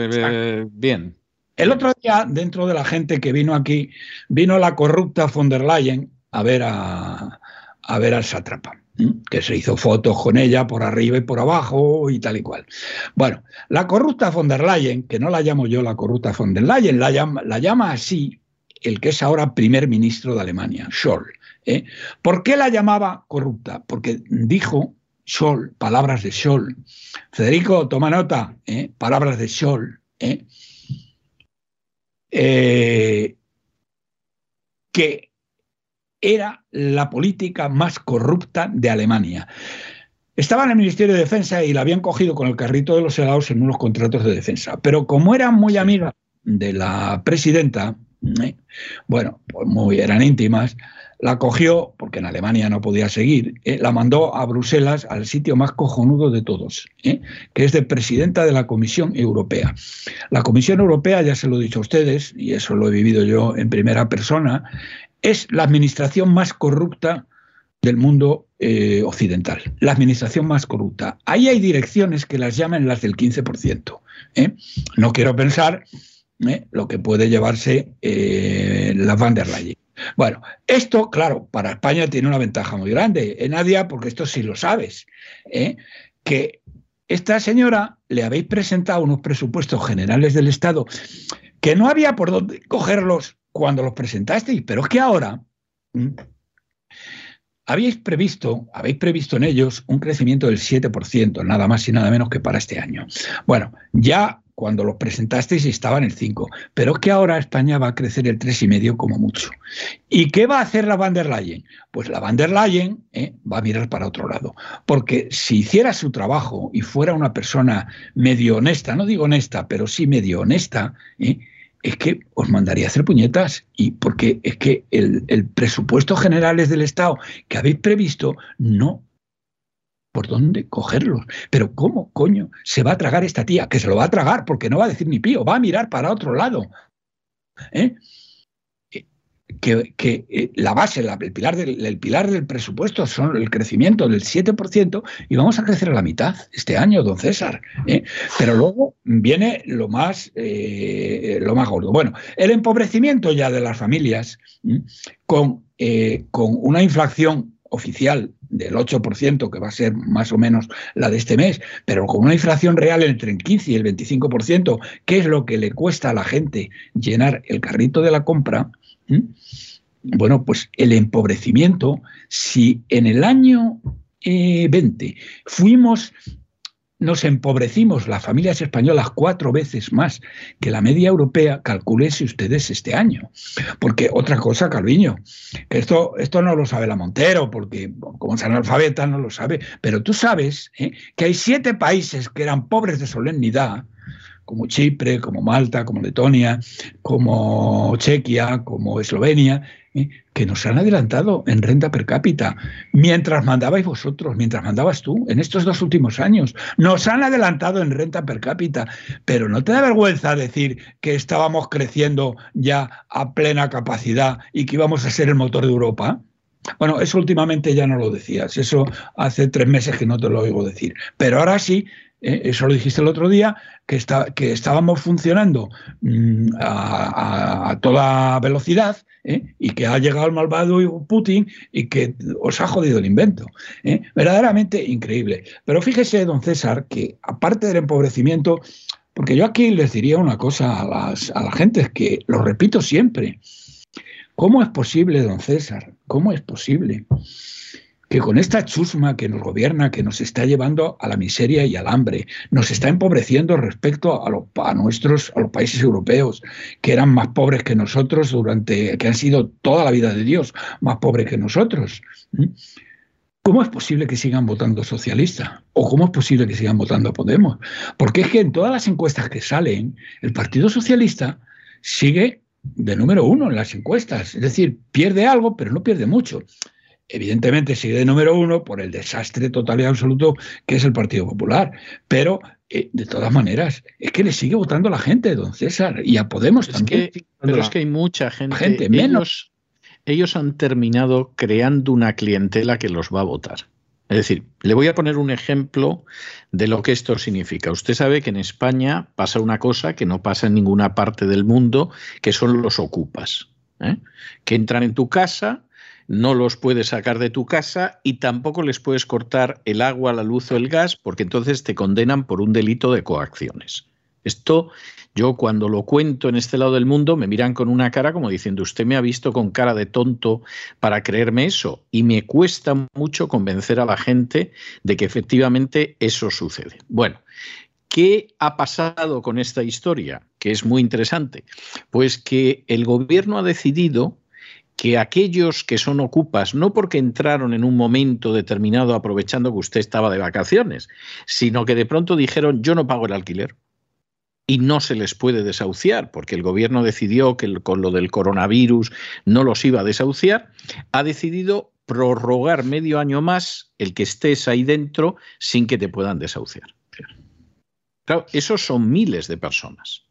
bien. El otro día, dentro de la gente que vino aquí, vino la corrupta von der Leyen a ver a, a ver al sátrapa que se hizo fotos con ella por arriba y por abajo y tal y cual. Bueno, la corrupta von der Leyen, que no la llamo yo la corrupta von der Leyen, la llama, la llama así el que es ahora primer ministro de Alemania, Scholl. ¿eh? ¿Por qué la llamaba corrupta? Porque dijo Scholl, palabras de Scholl. Federico, toma nota, ¿eh? palabras de Scholl. ¿eh? que era la política más corrupta de Alemania. Estaba en el Ministerio de Defensa y la habían cogido con el carrito de los helados en unos contratos de defensa. Pero como era muy amiga de la presidenta, ¿eh? bueno, pues muy eran íntimas, la cogió, porque en Alemania no podía seguir, ¿eh? la mandó a Bruselas, al sitio más cojonudo de todos, ¿eh? que es de presidenta de la Comisión Europea. La Comisión Europea, ya se lo he dicho a ustedes, y eso lo he vivido yo en primera persona, es la administración más corrupta del mundo eh, occidental, la administración más corrupta. Ahí hay direcciones que las llaman las del 15%. ¿eh? No quiero pensar ¿eh? lo que puede llevarse la van der Leyen. Bueno, esto, claro, para España tiene una ventaja muy grande, Nadia, porque esto sí lo sabes, que esta señora le habéis presentado unos presupuestos generales del Estado que no había por dónde cogerlos cuando los presentasteis, pero es que ahora habéis previsto, habéis previsto en ellos un crecimiento del 7%, nada más y nada menos que para este año. Bueno, ya cuando los presentasteis estaba en el 5, pero es que ahora España va a crecer el 3,5 como mucho. ¿Y qué va a hacer la van der Leyen? Pues la van der Leyen eh, va a mirar para otro lado, porque si hiciera su trabajo y fuera una persona medio honesta, no digo honesta, pero sí medio honesta, eh, es que os mandaría a hacer puñetas y porque es que el, presupuesto generales del Estado que habéis previsto no por dónde cogerlos. Pero ¿cómo, coño, se va a tragar esta tía? Que se lo va a tragar porque no va a decir ni pío, va a mirar para otro lado. ¿Eh? Que, eh, la base, el, pilar del, pilar del presupuesto son el crecimiento del 7% y vamos a crecer a la mitad este año, don César. ¿eh? Pero luego viene lo más, eh, lo más gordo. Bueno, el empobrecimiento ya de las familias con, con una inflación oficial del 8%, que va a ser más o menos la de este mes, pero con una inflación real entre el 15 y el 25%, que es lo que le cuesta a la gente llenar el carrito de la compra, ¿Mm? Bueno, pues el empobrecimiento, si en el año 20 eh, fuimos, nos empobrecimos las familias españolas cuatro veces más que la media europea, calculense ustedes este año. Porque otra cosa, Calviño, que esto, esto no lo sabe la Montero, porque como es analfabeta no lo sabe, pero tú sabes ¿eh? que hay siete países que eran pobres de solemnidad, como Chipre, como Malta, como Letonia, como Chequia, como Eslovenia, ¿eh? que nos han adelantado en renta per cápita, mientras mandabais vosotros, mientras mandabas tú, en estos dos últimos años, nos han adelantado en renta per cápita, pero no te da vergüenza decir que estábamos creciendo ya a plena capacidad y que íbamos a ser el motor de Europa. Bueno, eso últimamente ya no lo decías, eso hace tres meses que no te lo oigo decir, pero ahora sí ¿eh? eso lo dijiste el otro día, que, está, que estábamos funcionando mm, a, toda velocidad ¿eh? y que ha llegado el malvado Putin y que os ha jodido el invento. ¿eh? Verdaderamente increíble. Pero fíjese, don César, que aparte del empobrecimiento, porque yo aquí les diría una cosa a, las, a la gente, que lo repito siempre, ¿cómo es posible, don César? ¿Cómo es posible? Que con esta chusma que nos gobierna, que nos está llevando a la miseria y al hambre, nos está empobreciendo respecto a, los, nuestros, a los países europeos, que eran más pobres que nosotros durante, que han sido toda la vida de Dios, más pobres que nosotros. ¿Cómo es posible que sigan votando socialista? ¿O cómo es posible que sigan votando a Podemos? Porque es que en todas las encuestas que salen, el Partido Socialista sigue de número uno en las encuestas. Es decir, pierde algo, pero no pierde mucho evidentemente sigue de número uno por el desastre total y absoluto que es el Partido Popular. Pero, eh, de todas maneras, es que le sigue votando la gente, don César, y a Podemos también. pero es que hay mucha gente. gente menos. ellos han terminado creando una clientela que los va a votar. Es decir, le voy a poner un ejemplo de lo que esto significa. Usted sabe que en España pasa una cosa que no pasa en ninguna parte del mundo, que son los ocupas, ¿eh? que entran en tu casa, no los puedes sacar de tu casa y tampoco les puedes cortar el agua, la luz o el gas, porque entonces te condenan por un delito de coacciones. Esto yo cuando lo cuento en este lado del mundo me miran con una cara como diciendo, usted me ha visto con cara de tonto para creerme eso. Y me cuesta mucho convencer a la gente de que efectivamente eso sucede. Bueno, ¿qué ha pasado con esta historia? Que es muy interesante. Pues que el gobierno ha decidido que aquellos que son ocupas, no porque entraron en un momento determinado aprovechando que usted estaba de vacaciones, sino que de pronto dijeron yo no pago el alquiler y no se les puede desahuciar, porque el gobierno decidió que con lo del coronavirus no los iba a desahuciar, ha decidido prorrogar medio año más el que estés ahí dentro sin que te puedan desahuciar. Claro, esos son miles de personas.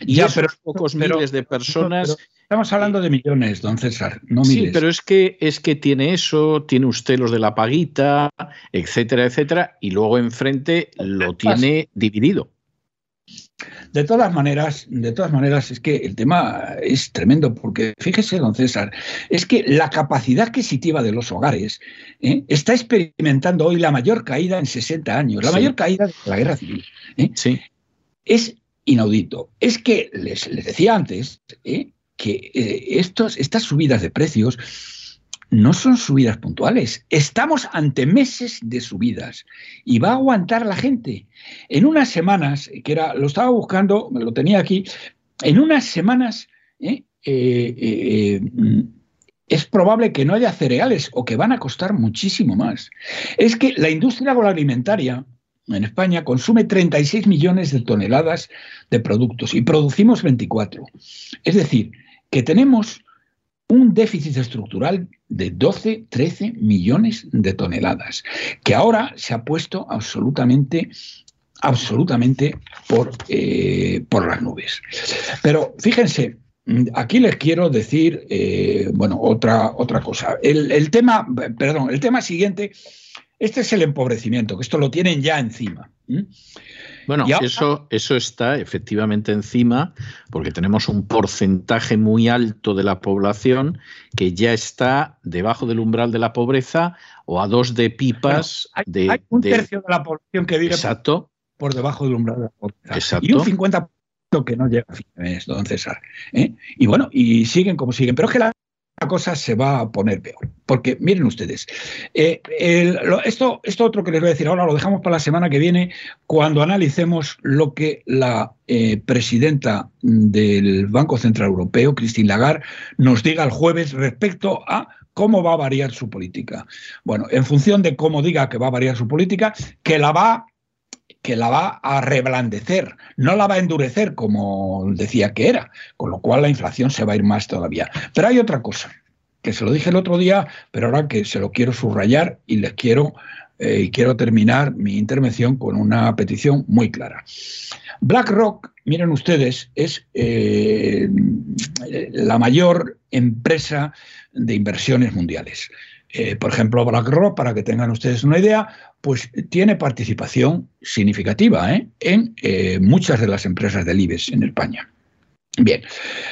Y esos pocos miles de personas Estamos hablando de millones, don César, no miles. Sí, pero es que, es que tiene eso, tiene usted los de la paguita, etcétera, etcétera, y luego enfrente lo tiene dividido. De todas maneras, de todas maneras, es que el tema es tremendo, porque fíjese, don César, es que la capacidad adquisitiva de los hogares ¿eh? está experimentando hoy la mayor caída en 60 años, la mayor caída de la guerra civil. ¿eh? Sí. Es inaudito. Es que, les, les decía antes, ¿eh? Que eh, estos, estas subidas de precios no son subidas puntuales. Estamos ante meses de subidas y va a aguantar la gente. En unas semanas, que era, lo estaba buscando, me lo tenía aquí, en unas semanas eh, eh, es probable que no haya cereales o que van a costar muchísimo más. Es que la industria agroalimentaria en España consume 36 millones de toneladas de productos y producimos 24. Es decir, que tenemos un déficit estructural de 12, 13 millones de toneladas, que ahora se ha puesto absolutamente absolutamente por, eh, por las nubes. Pero fíjense, aquí les quiero decir, eh, bueno, otra, otra cosa. El, tema, perdón, el tema siguiente, este es el empobrecimiento, que esto lo tienen ya encima. Bueno, eso, eso está efectivamente encima porque tenemos un porcentaje muy alto de la población que ya está debajo del umbral de la pobreza o a dos de pipas de... Hay un tercio de la población que vive Exacto. Por, debajo del umbral de la pobreza. Exacto. Y un 50% que no llega a fin de mes, don César. ¿eh? Y bueno, y siguen como siguen. Pero es que la cosa se va a poner peor. Porque miren ustedes, eh, esto, esto otro que les voy a decir ahora lo dejamos para la semana que viene cuando analicemos lo que la eh, presidenta del Banco Central Europeo, Christine Lagarde, nos diga el jueves respecto a cómo va a variar su política. Bueno, en función de cómo diga que va a variar su política, que la va que la va a reblandecer, no la va a endurecer como decía que era, con lo cual la inflación se va a ir más todavía. Pero hay otra cosa, que se lo dije el otro día, pero ahora que se lo quiero subrayar y les quiero eh, y quiero terminar mi intervención con una petición muy clara. BlackRock, miren ustedes, es eh, la mayor empresa de inversiones mundiales. Eh, por ejemplo, BlackRock, para que tengan ustedes una idea, pues tiene participación significativa en muchas de las empresas del IBEX en España. Bien,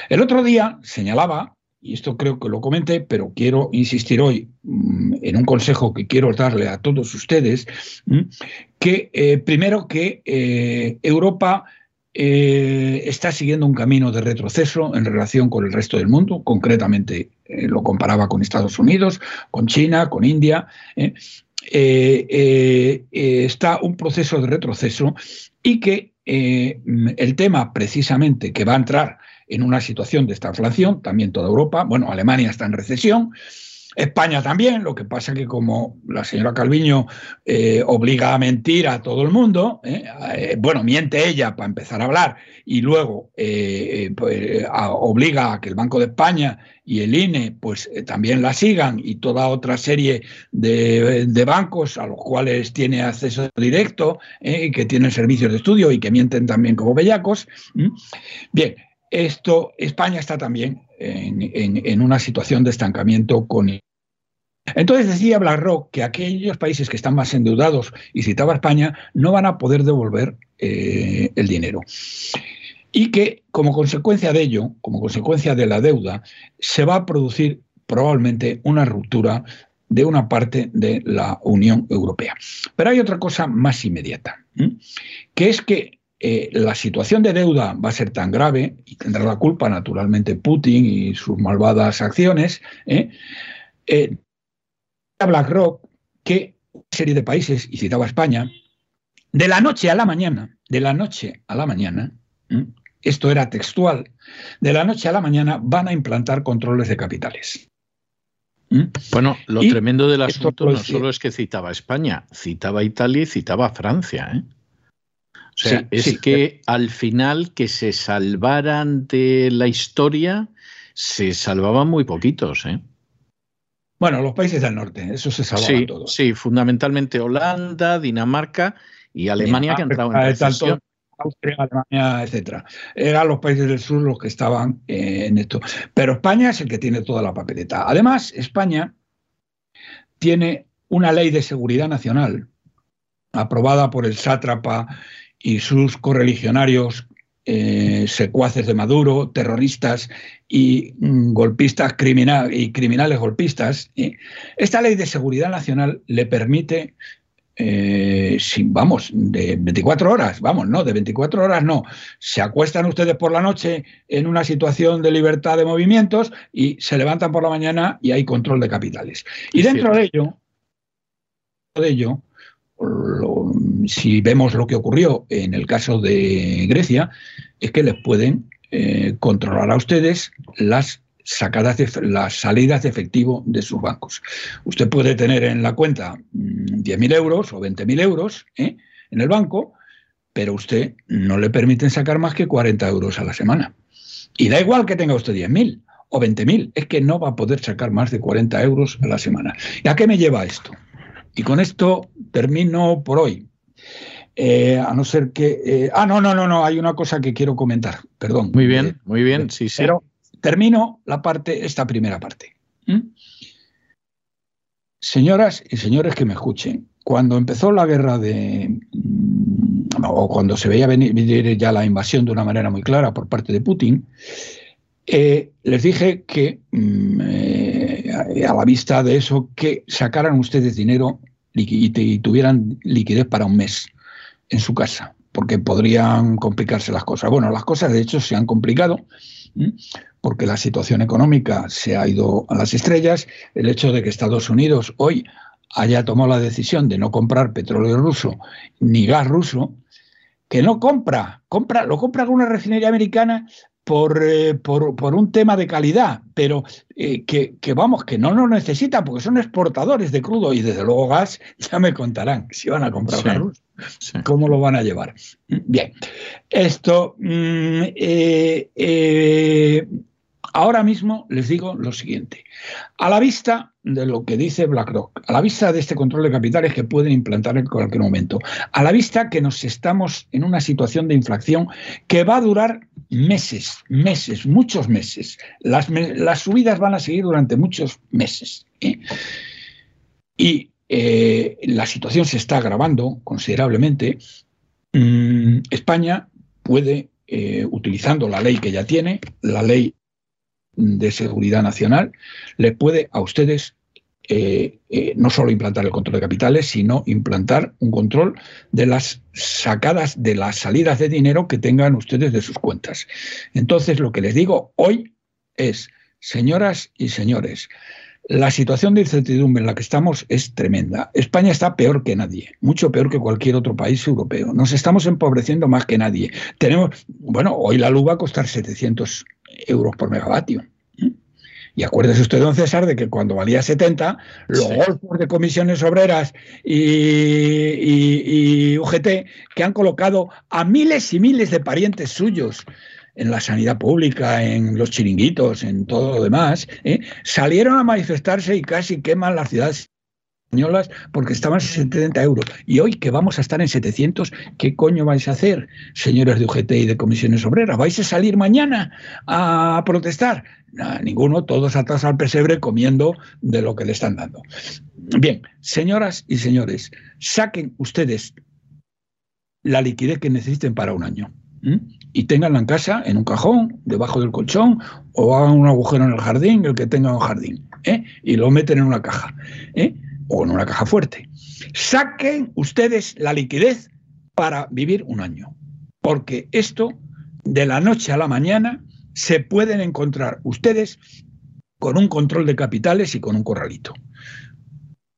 el otro día señalaba y esto creo que lo comenté, pero quiero insistir hoy mm, en un consejo que quiero darle a todos ustedes, mm, que eh, primero que eh, Europa eh, está siguiendo un camino de retroceso en relación con el resto del mundo, concretamente lo comparaba con Estados Unidos, con China, con India. está un proceso de retroceso y que el tema precisamente que va a entrar en una situación de esta inflación, también toda Europa, bueno, Alemania está en recesión, España también, lo que pasa que como la señora Calviño eh, obliga a mentir a todo el mundo, eh, eh, bueno, miente ella para empezar a hablar y luego pues, obliga a que el Banco de España y el INE pues también la sigan y toda otra serie de, de bancos a los cuales tiene acceso directo y que tienen servicios de estudio y que mienten también como bellacos. Bien, esto, España está también en, una situación de estancamiento con entonces decía BlackRock que aquellos países que están más endeudados, y citaba España, no van a poder devolver eh, el dinero. Y que como consecuencia de ello, como consecuencia de la deuda, se va a producir probablemente una ruptura de una parte de la Unión Europea. Pero hay otra cosa más inmediata, que es que eh, la situación de deuda va a ser tan grave, y tendrá la culpa naturalmente Putin y sus malvadas acciones, ¿eh? eh BlackRock que una serie de países, y citaba España, de la noche a la mañana, de la noche a la mañana, esto era textual, de la noche a la mañana van a implantar controles de capitales. Bueno, lo tremendo del asunto no solo es que citaba España, citaba Italia y citaba Francia. ¿eh? O sea, es que al final que se salvaran de la historia, se salvaban muy poquitos, ¿eh? Bueno, los países del norte, eso se salvaban sí, todos. Sí, fundamentalmente Holanda, Dinamarca y Alemania que entraban en recesión. Austria, Alemania, etcétera. Eran los países del sur los que estaban eh, en esto. Pero España es el que tiene toda la papeleta. Además, España tiene una ley de seguridad nacional aprobada por el sátrapa y sus correligionarios, eh, secuaces de Maduro, terroristas y mm, golpistas criminal, y criminales golpistas, esta ley de seguridad nacional le permite eh, vamos, de 24 horas, vamos, no, de 24 horas no. Se acuestan ustedes por la noche en una situación de libertad de movimientos y se levantan por la mañana y hay control de capitales. Y dentro de ello, de ello, si vemos lo que ocurrió en el caso de Grecia, es que les pueden eh, controlar a ustedes las sacadas de, las salidas de efectivo de sus bancos. Usted puede tener en la cuenta 10.000 mm, euros o 20.000 euros ¿eh? en el banco, pero usted no le permiten sacar más que 40 euros a la semana. Y da igual que tenga usted 10.000 o 20.000, es que no va a poder sacar más de 40 euros a la semana. ¿Y a qué me lleva esto? Y con esto termino por hoy. Eh, a no ser que. Eh, ah, no, no, no, no, hay una cosa que quiero comentar, perdón. Muy bien, eh, muy bien, sí, sí. Pero termino la parte, esta primera parte. ¿Mm? Señoras y señores que me escuchen, cuando empezó la guerra de. Mm, o cuando se veía venir ya la invasión de una manera muy clara por parte de Putin, les dije que mm, a la vista de eso, que sacaran ustedes dinero y tuvieran liquidez para un mes en su casa, porque podrían complicarse las cosas. Bueno, las cosas de hecho se han complicado porque la situación económica se ha ido a las estrellas. El hecho de que Estados Unidos hoy haya tomado la decisión de no comprar petróleo ruso ni gas ruso, que no compra, compra, lo compra con una refinería americana por, eh, por, por, un tema de calidad, pero eh, que, que, vamos, que no lo necesitan porque son exportadores de crudo y desde luego gas, ya me contarán si van a comprar sí, sí. cómo lo van a llevar. Bien, esto, mm, eh, eh, ahora mismo les digo lo siguiente, a la vista de lo que dice BlackRock, a la vista de este control de capitales que pueden implantar en cualquier momento, a la vista que nos estamos en una situación de inflación que va a durar meses, meses, muchos meses. Las, subidas van a seguir durante muchos meses. ¿eh? Y eh, la situación se está agravando considerablemente. Mm, España puede, eh, utilizando la ley que ya tiene, la ley de seguridad nacional, le puede a ustedes eh, eh, no solo implantar el control de capitales, sino implantar un control de las sacadas, de las salidas de dinero que tengan ustedes de sus cuentas. Entonces, lo que les digo hoy es, señoras y señores, la situación de incertidumbre en la que estamos es tremenda. España está peor que nadie, mucho peor que cualquier otro país europeo. Nos estamos empobreciendo más que nadie. Tenemos, bueno, hoy la luz va a costar 700 euros por megavatio. Y acuérdese usted, don César, de que cuando valía 70, los sí. golpes de comisiones obreras y, y, y, UGT que han colocado a miles y miles de parientes suyos en la sanidad pública, en los chiringuitos, en todo lo demás, ¿eh? salieron a manifestarse y casi queman las ciudades españolas porque estaban en 70 euros. Y hoy que vamos a estar en 700, ¿qué coño vais a hacer, señores de UGT y de comisiones obreras? ¿Vais a salir mañana a protestar? Ninguno, todos atrás al pesebre comiendo de lo que le están dando. Bien, señoras y señores, saquen ustedes la liquidez que necesiten para un año y tenganla en casa, en un cajón, debajo del colchón, o hagan un agujero en el jardín, el que tenga un jardín, ¿eh? y lo meten en una caja, ¿eh? O en una caja fuerte. Saquen ustedes la liquidez para vivir un año, porque esto, de la noche a la mañana, se pueden encontrar ustedes con un control de capitales y con un corralito.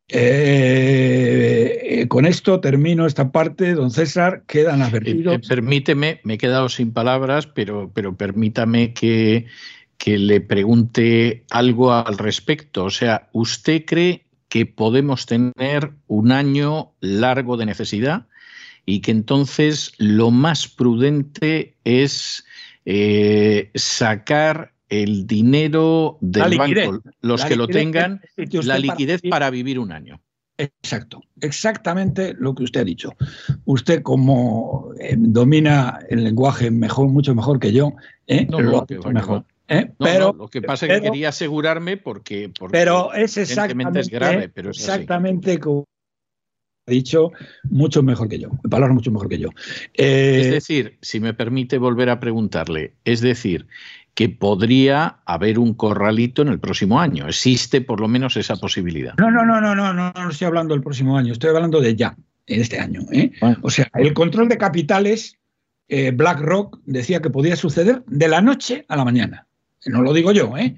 Eh, eh, con esto termino esta parte, don César, quedan advertidos. Eh, permíteme, me he quedado sin palabras, pero, pero permítame que, que le pregunte algo al respecto. O sea, ¿usted cree que podemos tener un año largo de necesidad y que entonces lo más prudente es eh, sacar el dinero del banco, los que lo tengan, la liquidez para, para vivir un año. Exacto, exactamente lo que usted ha dicho. Usted como eh, domina el lenguaje mejor, mucho mejor que yo, ¿eh? no, lo que mejor. ¿Eh? No, pero, no, lo que pasa es que quería asegurarme porque, porque pero es exactamente, es grave, pero es exactamente como ha dicho, mucho mejor que yo, palabras mucho mejor que yo. Eh, es decir, si me permite volver a preguntarle, es decir, que podría haber un corralito en el próximo año. ¿Existe por lo menos esa posibilidad? No, no, no, no, no, no, no estoy hablando del próximo año, estoy hablando de ya, en este año. ¿eh? O sea, el control de capitales, BlackRock decía que podía suceder de la noche a la mañana. No lo digo yo, ¿eh?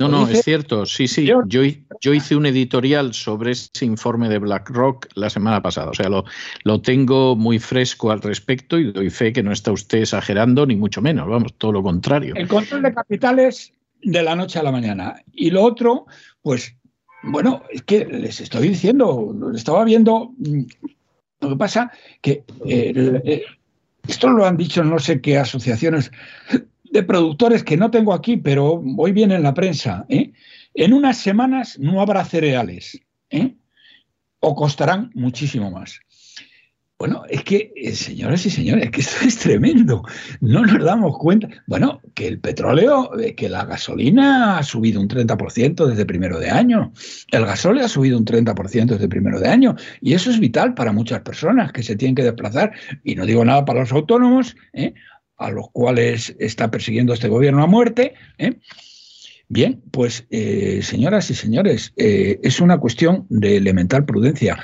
No, no, es cierto. Sí, sí. Yo, yo, hice un editorial sobre ese informe de BlackRock la semana pasada. O sea, lo, lo, tengo muy fresco al respecto y doy fe que no está usted exagerando, ni mucho menos. Vamos, todo lo contrario. El control de capitales de la noche a la mañana. Y lo otro, pues, bueno, es que les estoy diciendo, estaba viendo. mm, Lo que pasa que eh, eh, esto lo han dicho no sé qué asociaciones de productores que no tengo aquí, pero hoy viene en la prensa. ¿eh? En unas semanas no habrá cereales, ¿eh? o costarán muchísimo más. Bueno, es que, eh, y señores, que esto es tremendo. No nos damos cuenta. Bueno, que el petróleo, eh, que la gasolina ha subido un 30% desde primero de año. El gasóleo ha subido un 30% desde primero de año. Y eso es vital para muchas personas que se tienen que desplazar. Y no digo nada para los autónomos, ¿eh? A los cuales está persiguiendo este gobierno a muerte. ¿eh? Bien, pues eh, señoras y señores, eh, es una cuestión de elemental prudencia,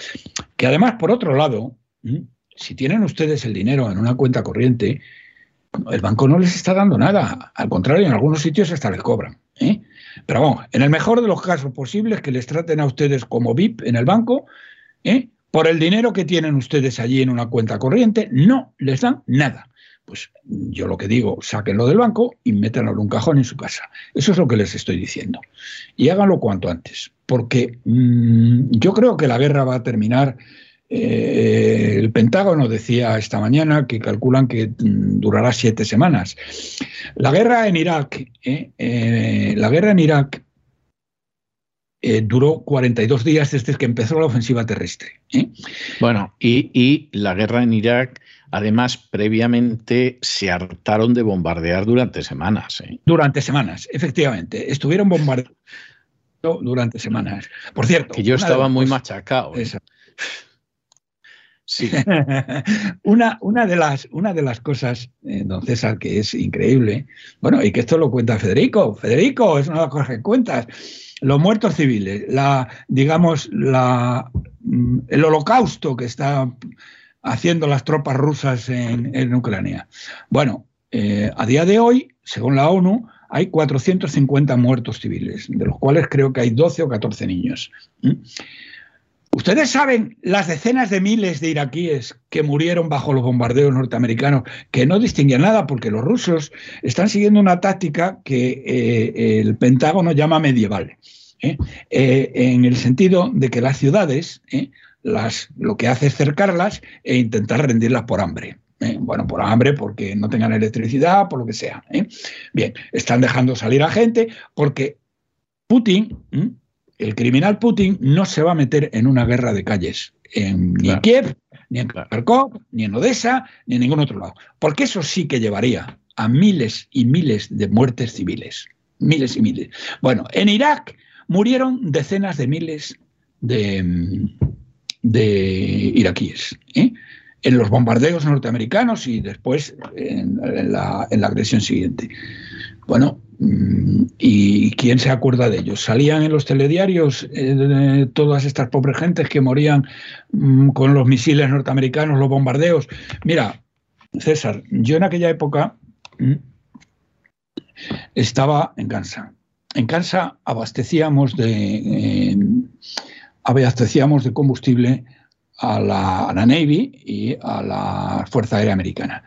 que además, por otro lado, si tienen ustedes el dinero en una cuenta corriente, el banco no les está dando nada, al contrario, en algunos sitios hasta les cobran. Pero vamos, en el mejor de los casos posibles, que les traten a ustedes como VIP en el banco, por el dinero que tienen ustedes allí en una cuenta corriente, no les dan nada pues yo lo que digo, sáquenlo del banco y métanlo en un cajón en su casa. Eso es lo que les estoy diciendo. Y háganlo cuanto antes, porque mm, yo creo que la guerra va a terminar. Eh, el Pentágono decía esta mañana que calculan que mm, durará siete semanas. La guerra en Irak, eh, eh, la guerra en Irak duró 42 días desde que empezó la ofensiva terrestre. Bueno, y, y la guerra en Irak Además, previamente se hartaron de bombardear durante semanas. ¿eh? Durante semanas, efectivamente. Estuvieron bombardeando durante semanas. Por cierto. Que yo estaba muy machacado. ¿eh? Sí. una, una, de las, una de las cosas, eh, don César, que es increíble, bueno, y que esto lo cuenta Federico. Federico, es una de las cosas que cuentas. Los muertos civiles, la, digamos, la, mm, el holocausto que está haciendo las tropas rusas en, Ucrania. Bueno, eh, a día de hoy, según la ONU, hay 450 muertos civiles, de los cuales creo que hay 12 o 14 niños. ¿Mm? Ustedes saben las decenas de miles de iraquíes que murieron bajo los bombardeos norteamericanos, que no distinguían nada porque los rusos están siguiendo una táctica que eh, el Pentágono llama medieval, ¿eh? en el sentido de que las ciudades las, lo que hace es cercarlas e intentar rendirlas por hambre. ¿eh? Bueno, por hambre, porque no tengan electricidad, por lo que sea. ¿eh? Bien, están dejando salir a gente porque Putin, el criminal Putin, no se va a meter en una guerra de calles, en, ni en Kiev, ni en Kharkov, ni en Odessa, ni en ningún otro lado. Porque eso sí que llevaría a miles y miles de muertes civiles. Miles y miles. Bueno, en Irak murieron decenas de miles de, de iraquíes. ¿eh? en los bombardeos norteamericanos y después en, la, agresión siguiente. Bueno, mm, ¿y quién se acuerda de ellos? ¿Salían en los telediarios eh, todas estas pobres gentes que morían mm, con los misiles norteamericanos, los bombardeos? Mira, César, yo en aquella época mm, estaba en Kansa. En Kansa abastecíamos de... Abastecíamos de combustible a la, Navy y a la Fuerza Aérea Americana.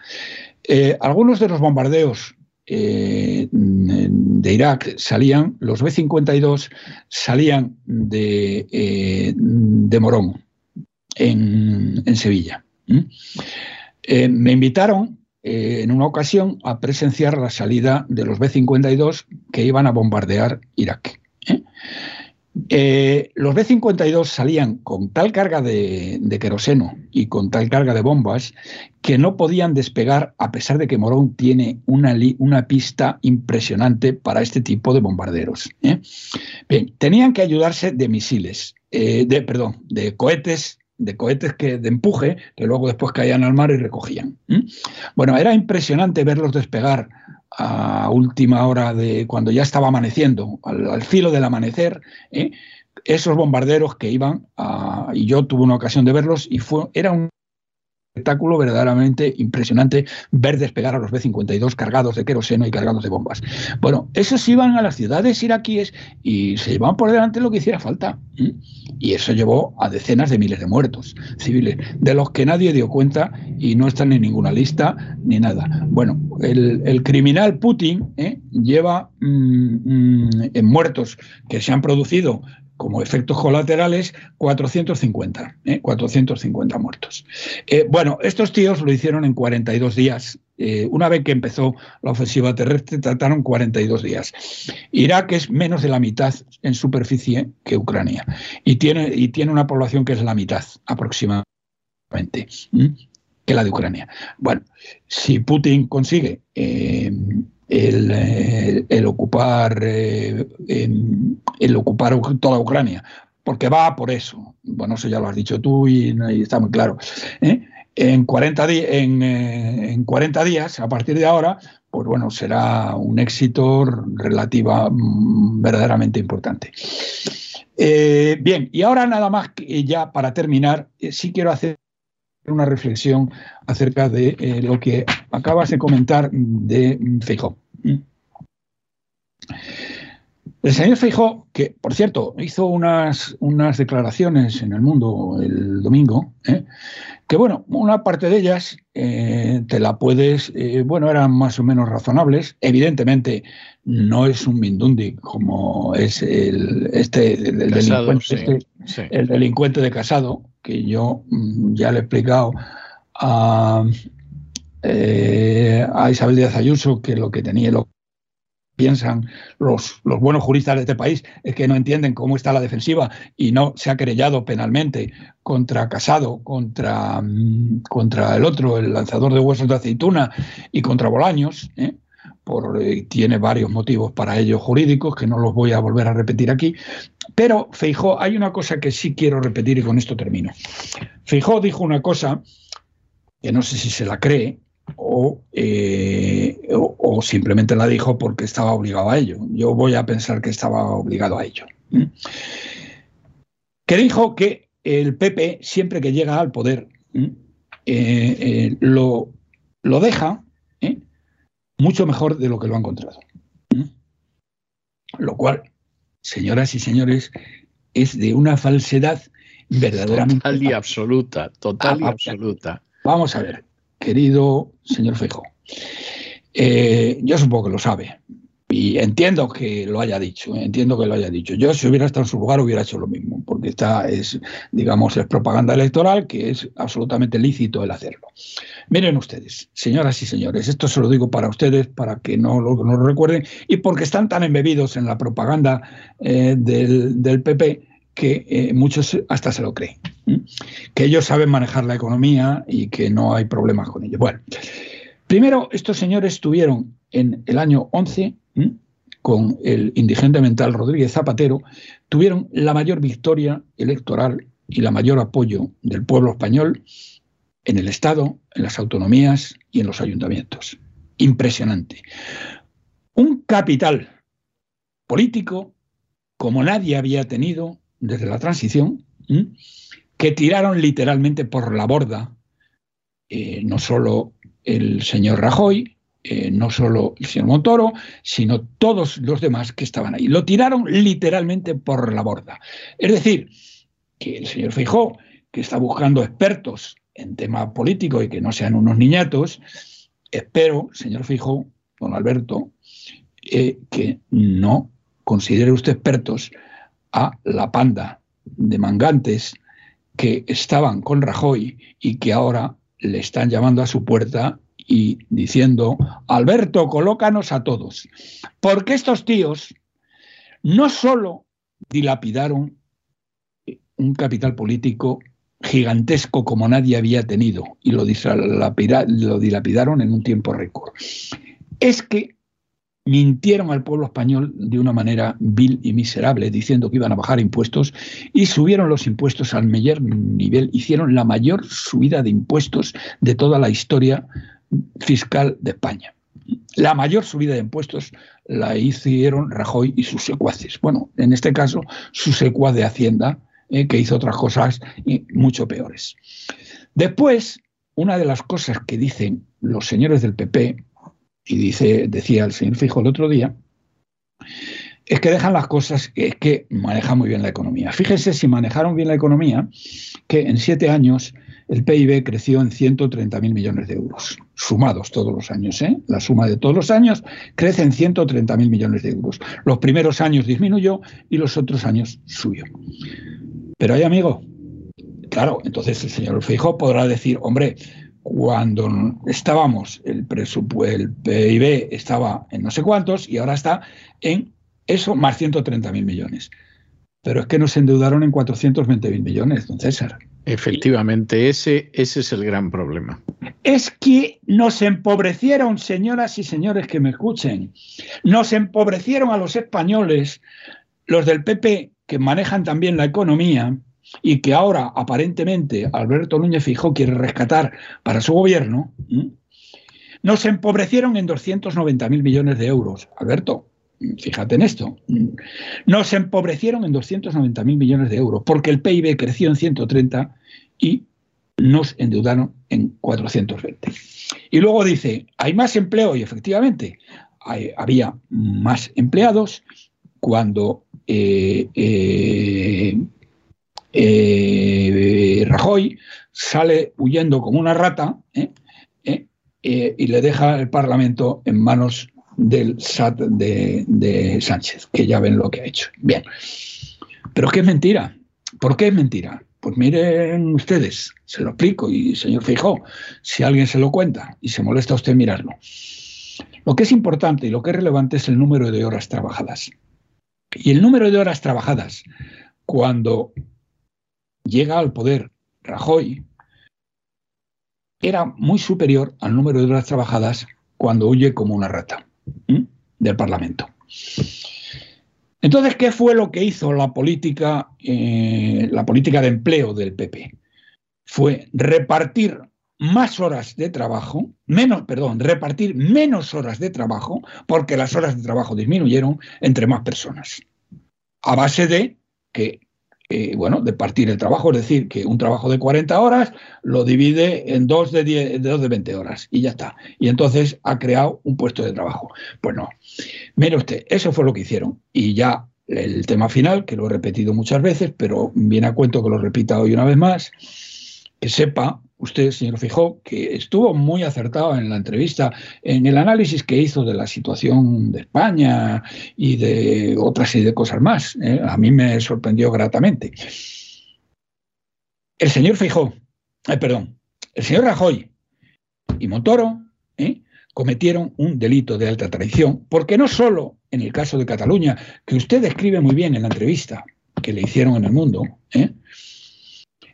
Eh, algunos de los bombardeos eh, de Irak salían, los B-52 salían eh, de Morón, en, Sevilla. me invitaron en una ocasión a presenciar la salida de los B-52 que iban a bombardear Irak. Eh, los B-52 salían con tal carga de, queroseno y con tal carga de bombas que no podían despegar a pesar de que Morón tiene una, pista impresionante para este tipo de bombarderos. ¿eh? Bien, tenían que ayudarse de misiles, eh, perdón, de cohetes de cohetes que, de empuje que luego después caían al mar y recogían. Bueno, era impresionante verlos despegar a última hora de cuando ya estaba amaneciendo, al, filo del amanecer, ¿eh? esos bombarderos que iban, a, y yo tuve una ocasión de verlos, y fue, era un espectáculo verdaderamente impresionante ver despegar a los B-52 cargados de queroseno y cargados de bombas. Bueno, esos iban a las ciudades iraquíes y se llevaban por delante lo que hiciera falta. Y eso llevó a decenas de miles de muertos civiles, de los que nadie dio cuenta y no están en ninguna lista ni nada. Bueno, el, criminal Putin ¿eh? lleva mm, mm, en muertos que se han producido como efectos colaterales 450, 450 ¿eh? muertos. Eh, bueno, estos tíos lo hicieron en 42 días. Eh, una vez que empezó la ofensiva terrestre, trataron 42 días. Irak es menos de la mitad en superficie que Ucrania y tiene, y tiene una población que es la mitad aproximadamente. que la de Ucrania. Bueno, si Putin consigue el, el, ocupar, eh, el ocupar toda Ucrania, porque va por eso. Bueno, eso ya lo has dicho tú y, está muy claro. ¿eh? En, 40 en, eh, en 40 días, a partir de ahora, pues bueno, será un éxito relativa mm, verdaderamente importante. bien, y ahora nada más, ya para terminar, sí quiero hacer una reflexión acerca de eh, lo que acabas de comentar de Feijó. El señor Feijó, que por cierto hizo unas, unas declaraciones en el mundo el domingo, ¿eh? que bueno, una parte de ellas eh, te la puedes, eh, bueno, eran más o menos razonables. Evidentemente no es un Mindundi como es el, este, el, delincuente, este, el delincuente de casado, que yo mm, ya le he explicado a, a Isabel Díaz Ayuso que lo que tenía, lo piensan los, los, buenos juristas de este país es que no entienden cómo está la defensiva y no se ha querellado penalmente contra Casado, contra, mm, contra el otro, el lanzador de huesos de aceituna y contra Bolaños. ¿eh? Por, eh, tiene varios motivos para ello jurídicos que no los voy a volver a repetir aquí. Pero Feijó, hay una cosa que sí quiero repetir y con esto termino. Feijó dijo una cosa que no sé si se la cree, eh, o, simplemente la dijo porque estaba obligado a ello. Yo voy a pensar que estaba obligado a ello. Que dijo que el PP, siempre que llega al poder, eh, eh, lo, lo, deja mucho mejor de lo que lo ha encontrado. Lo cual, señoras y señores, es de una falsedad verdaderamente. Total y absoluta, total y absoluta. Vamos a ver querido señor Fejo. Eh, yo supongo que lo sabe y entiendo que lo haya dicho, entiendo que lo haya dicho. Yo si hubiera estado en su lugar hubiera hecho lo mismo, porque esta es, digamos, es propaganda electoral que es absolutamente lícito el hacerlo. Miren ustedes, señoras y señores, esto se lo digo para ustedes, para que no lo, recuerden, y porque están tan embebidos en la propaganda eh, del PP que eh, muchos hasta se lo creen, que ellos saben manejar la economía y que no hay problemas con ello. Bueno, primero, estos señores tuvieron en el año 11, con el indigente mental Rodríguez Zapatero, tuvieron la mayor victoria electoral y la mayor apoyo del pueblo español en el Estado, en las autonomías y en los ayuntamientos. Impresionante. Un capital político como nadie había tenido desde la transición, que tiraron literalmente por la borda eh, no solo el señor Rajoy, eh, no solo el señor Montoro, sino todos los demás que estaban ahí. Lo tiraron literalmente por la borda. Es decir, que el señor Feijó, que está buscando expertos en tema político y que no sean unos niñatos, espero, señor Feijó, don Alberto, eh, que no considere usted expertos a la panda de mangantes que estaban con Rajoy y que ahora le están llamando a su puerta y diciendo, Alberto, colócanos a todos. Porque estos tíos no solo dilapidaron un capital político gigantesco como nadie había tenido y lo, dilapidaron en un tiempo récord, es que mintieron al pueblo español de una manera vil y miserable, diciendo que iban a bajar impuestos y subieron los impuestos al mayor nivel, hicieron la mayor subida de impuestos de toda la historia fiscal de España. La mayor subida de impuestos la hicieron Rajoy y sus secuaces. Bueno, en este caso, su secuaz de Hacienda, eh, que hizo otras cosas mucho peores. Después, una de las cosas que dicen los señores del PP, y dice, decía el señor Fijo el otro día, es que dejan las cosas, es que manejan muy bien la economía. Fíjese si manejaron bien la economía, que en siete años el PIB creció en 130.000 millones de euros, sumados todos los años. ¿eh? La suma de todos los años crece en 130.000 millones de euros. Los primeros años disminuyó y los otros años subió. Pero hay amigo, claro, entonces el señor Fijo podrá decir, hombre, cuando estábamos, el, el PIB estaba en no sé cuántos y ahora está en eso más 130.000 millones. Pero es que nos endeudaron en 420.000 millones, don César. Efectivamente, ese, ese es el gran problema. Es que nos empobrecieron, señoras y señores que me escuchen, nos empobrecieron a los españoles, los del PP, que manejan también la economía, y que ahora aparentemente Alberto Núñez Fijó quiere rescatar para su gobierno, nos empobrecieron en 290.000 millones de euros. Alberto, fíjate en esto, nos empobrecieron en 290.000 millones de euros porque el PIB creció en 130 y nos endeudaron en 420. Y luego dice, hay más empleo y efectivamente había más empleados, cuando eh, eh, Rajoy sale huyendo como una rata y le deja el Parlamento en manos del SAT de, Sánchez, que ya ven lo que ha hecho. Bien, pero ¿qué es mentira? ¿Por qué es mentira? Pues miren ustedes, se lo explico y señor Fijó, si alguien se lo cuenta y se molesta a usted mirarlo. Lo que es importante y lo que es relevante es el número de horas trabajadas. Y el número de horas trabajadas, cuando llega al poder Rajoy, era muy superior al número de horas trabajadas cuando huye como una rata del Parlamento. Entonces, ¿qué fue lo que hizo la política, eh, la política de empleo del PP? Fue repartir más horas de trabajo, menos, perdón, repartir menos horas de trabajo, porque las horas de trabajo disminuyeron entre más personas. A base de que, eh, bueno, de partir el trabajo, es decir, que un trabajo de 40 horas lo divide en dos de, 10, de dos de 20 horas y ya está. Y entonces ha creado un puesto de trabajo. Pues no. Mire usted, eso fue lo que hicieron. Y ya el tema final, que lo he repetido muchas veces, pero viene a cuento que lo repita hoy una vez más, que sepa usted, señor Fijó, que estuvo muy acertado en la entrevista, en el análisis que hizo de la situación de España y de otras y de cosas más. ¿eh? A mí me sorprendió gratamente. El señor Fijó, eh, perdón, el señor Rajoy y Montoro ¿eh? cometieron un delito de alta traición, porque no solo en el caso de Cataluña, que usted describe muy bien en la entrevista que le hicieron en el mundo,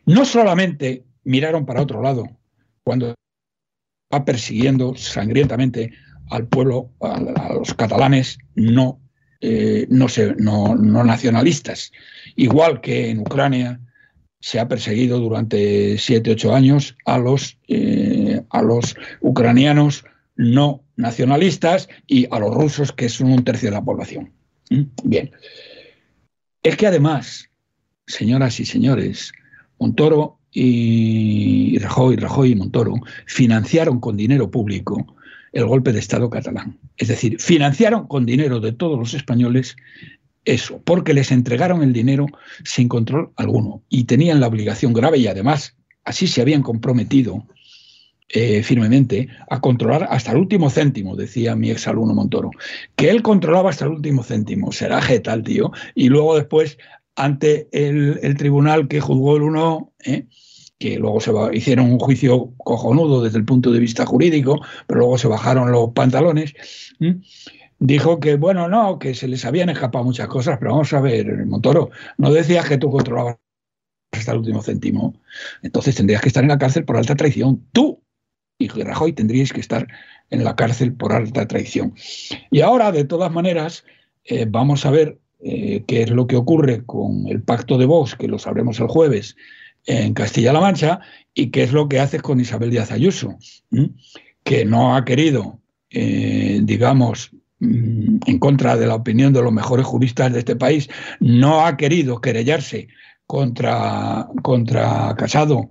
no solamente miraron para otro lado cuando va persiguiendo sangrientamente al pueblo, a, los catalanes no, eh, no, no, nacionalistas. Igual que en Ucrania se ha perseguido durante siete, ocho años a los, eh, a los ucranianos no nacionalistas y a los rusos, que son un tercio de la población. ¿Mm? Bien. Es que además, señoras y señores, Montoro y Rajoy, Rajoy y Montoro financiaron con dinero público el golpe de Estado catalán. Es decir, financiaron con dinero de todos los españoles eso, porque les entregaron el dinero sin control alguno y tenían la obligación grave y además así se habían comprometido eh, firmemente a controlar hasta el último céntimo, decía mi exalumno Montoro, que él controlaba hasta el último céntimo, será tal tío, y luego después ante el, tribunal que juzgó el uno, ¿eh? Que luego se hicieron un juicio cojonudo desde el punto de vista jurídico, pero luego se bajaron los pantalones, dijo que, bueno, no, que se les habían escapado muchas cosas, pero vamos a ver, Montoro, no decías que tú controlabas hasta el último céntimo, entonces tendrías que estar en la cárcel por alta traición, tú y Rajoy tendríais que estar en la cárcel por alta traición. Y ahora, de todas maneras, eh, vamos a ver eh, qué es lo que ocurre con el pacto de Vox, que lo sabremos el jueves, en Castilla-La Mancha y qué es lo que hace con Isabel Díaz Ayuso, que no ha querido, eh, digamos, mm, en contra de la opinión de los mejores juristas de este país, no ha querido querellarse contra, contra Casado,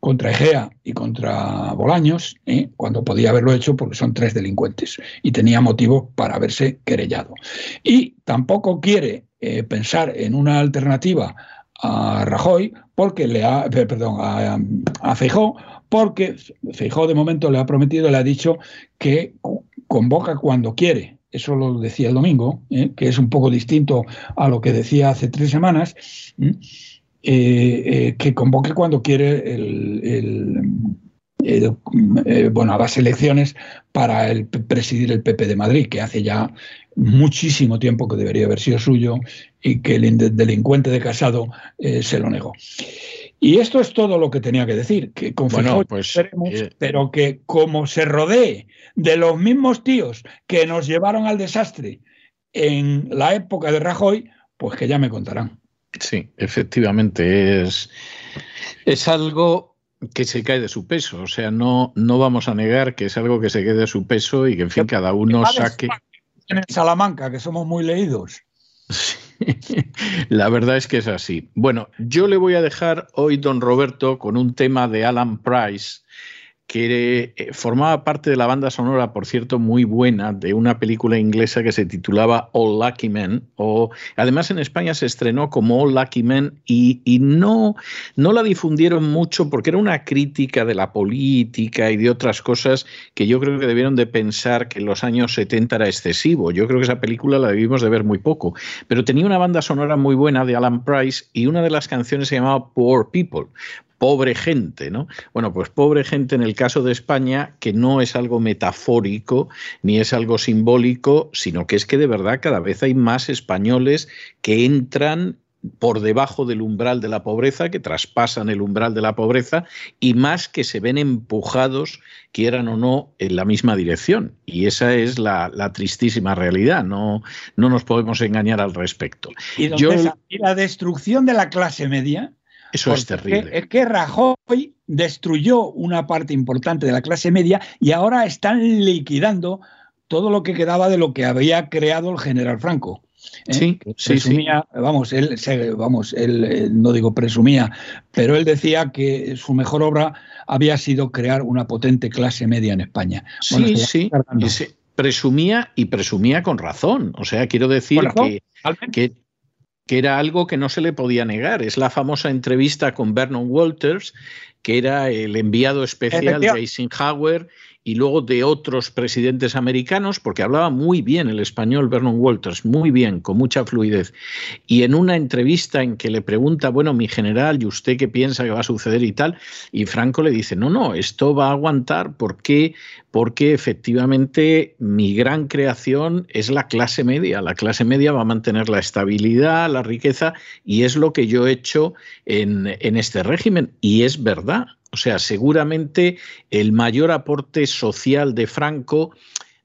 contra Egea y contra Bolaños, ¿eh? cuando podía haberlo hecho porque son tres delincuentes y tenía motivo para haberse querellado. Y tampoco quiere eh, pensar en una alternativa a Rajoy porque le ha, eh, perdón, a, a Feijó, porque Feijó de momento le ha prometido, le ha dicho que convoca cuando quiere. Eso lo decía el domingo, ¿eh? que es un poco distinto a lo que decía hace tres semanas, eh, que convoque cuando quiere el, bueno, a las elecciones para el, presidir el PP de Madrid, que hace ya muchísimo tiempo que debería haber sido suyo y que el delincuente de Casado eh, se lo negó. Y esto es todo lo que tenía que decir, que con bueno, pues, eh, pero que como se rodee de los mismos tíos que nos llevaron al desastre en la época de Rajoy, pues que ya me contarán. Sí, efectivamente, es, es algo que se cae de su peso. O sea, no, no vamos a negar que es algo que se quede de su peso y que, en fin, cada uno saque. En Salamanca, que somos muy leídos. La verdad es que es así. Bueno, yo le voy a dejar hoy, don Roberto, con un tema de Alan Price que eh, formaba parte de la banda sonora, por cierto, muy buena, de una película inglesa que se titulaba All Lucky Men. O, además, en España se estrenó como All Lucky Men y, no, no la difundieron mucho porque era una crítica de la política y de otras cosas que yo creo que debieron de pensar que en los años 70 era excesivo. Yo creo que esa película la debimos de ver muy poco. Pero tenía una banda sonora muy buena de Alan Price y una de las canciones se llamaba Poor People pobre gente, ¿no? Bueno, pues pobre gente en el caso de España, que no es algo metafórico ni es algo simbólico, sino que es que de verdad cada vez hay más españoles que entran por debajo del umbral de la pobreza, que traspasan el umbral de la pobreza, y más que se ven empujados, quieran o no, en la misma dirección. Y esa es la, tristísima realidad, no, no nos podemos engañar al respecto. ¿Y, y la destrucción de la clase media eso es terrible. Es que Rajoy destruyó una parte importante de la clase media y ahora están liquidando todo lo que quedaba de lo que había creado el general Franco. ¿eh? Sí, sí, sí. Vamos, él, vamos, él eh, no digo presumía, pero él decía que su mejor obra había sido crear una potente clase media en España. Sí, sí, presumía y presumía con razón. O sea, quiero decir que, que, que era algo que no se le podía negar. Es la famosa entrevista con Vernon Walters, que era el enviado especial de Eisenhower y luego de otros presidentes americanos, porque hablaba muy bien el español Vernon Walters, muy bien, con mucha fluidez. Y en una entrevista en que le pregunta, bueno, mi general, ¿y usted qué piensa que va a suceder y tal? Y Franco le dice, no, no, esto va a aguantar porque, porque efectivamente mi gran creación es la clase media. La clase media va a mantener la estabilidad, la riqueza, y es lo que yo he hecho en, en este régimen. Y es verdad. O sea, seguramente el mayor aporte social de Franco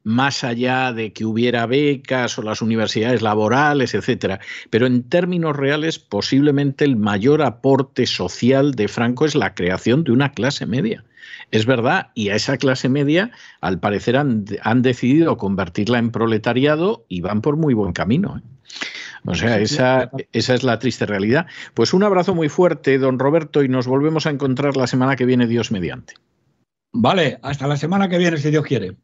más allá de que hubiera becas o las universidades laborales, etcétera. Pero en términos reales, posiblemente el mayor aporte social de Franco es la creación de una clase media. Es verdad, y a esa clase media, al parecer, han, decidido convertirla en proletariado y van por muy buen camino. ¿eh? O sea, esa, esa es la triste realidad. Pues un abrazo muy fuerte, don Roberto, y nos volvemos a encontrar la semana que viene, Dios mediante. Vale, hasta la semana que viene, si Dios quiere.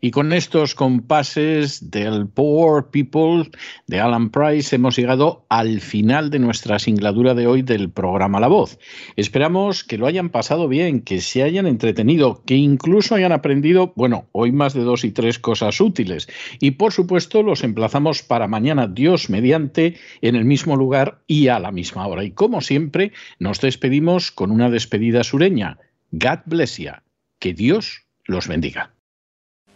Y con estos compases del Poor People de Alan Price hemos llegado al final de nuestra singladura de hoy del programa La Voz. Esperamos que lo hayan pasado bien, que se hayan entretenido, que incluso hayan aprendido, bueno, hoy más de dos y tres cosas útiles. Y por supuesto los emplazamos para mañana, Dios mediante, en el mismo lugar y a la misma hora. Y como siempre, nos despedimos con una despedida sureña. God bless you. Que Dios los bendiga.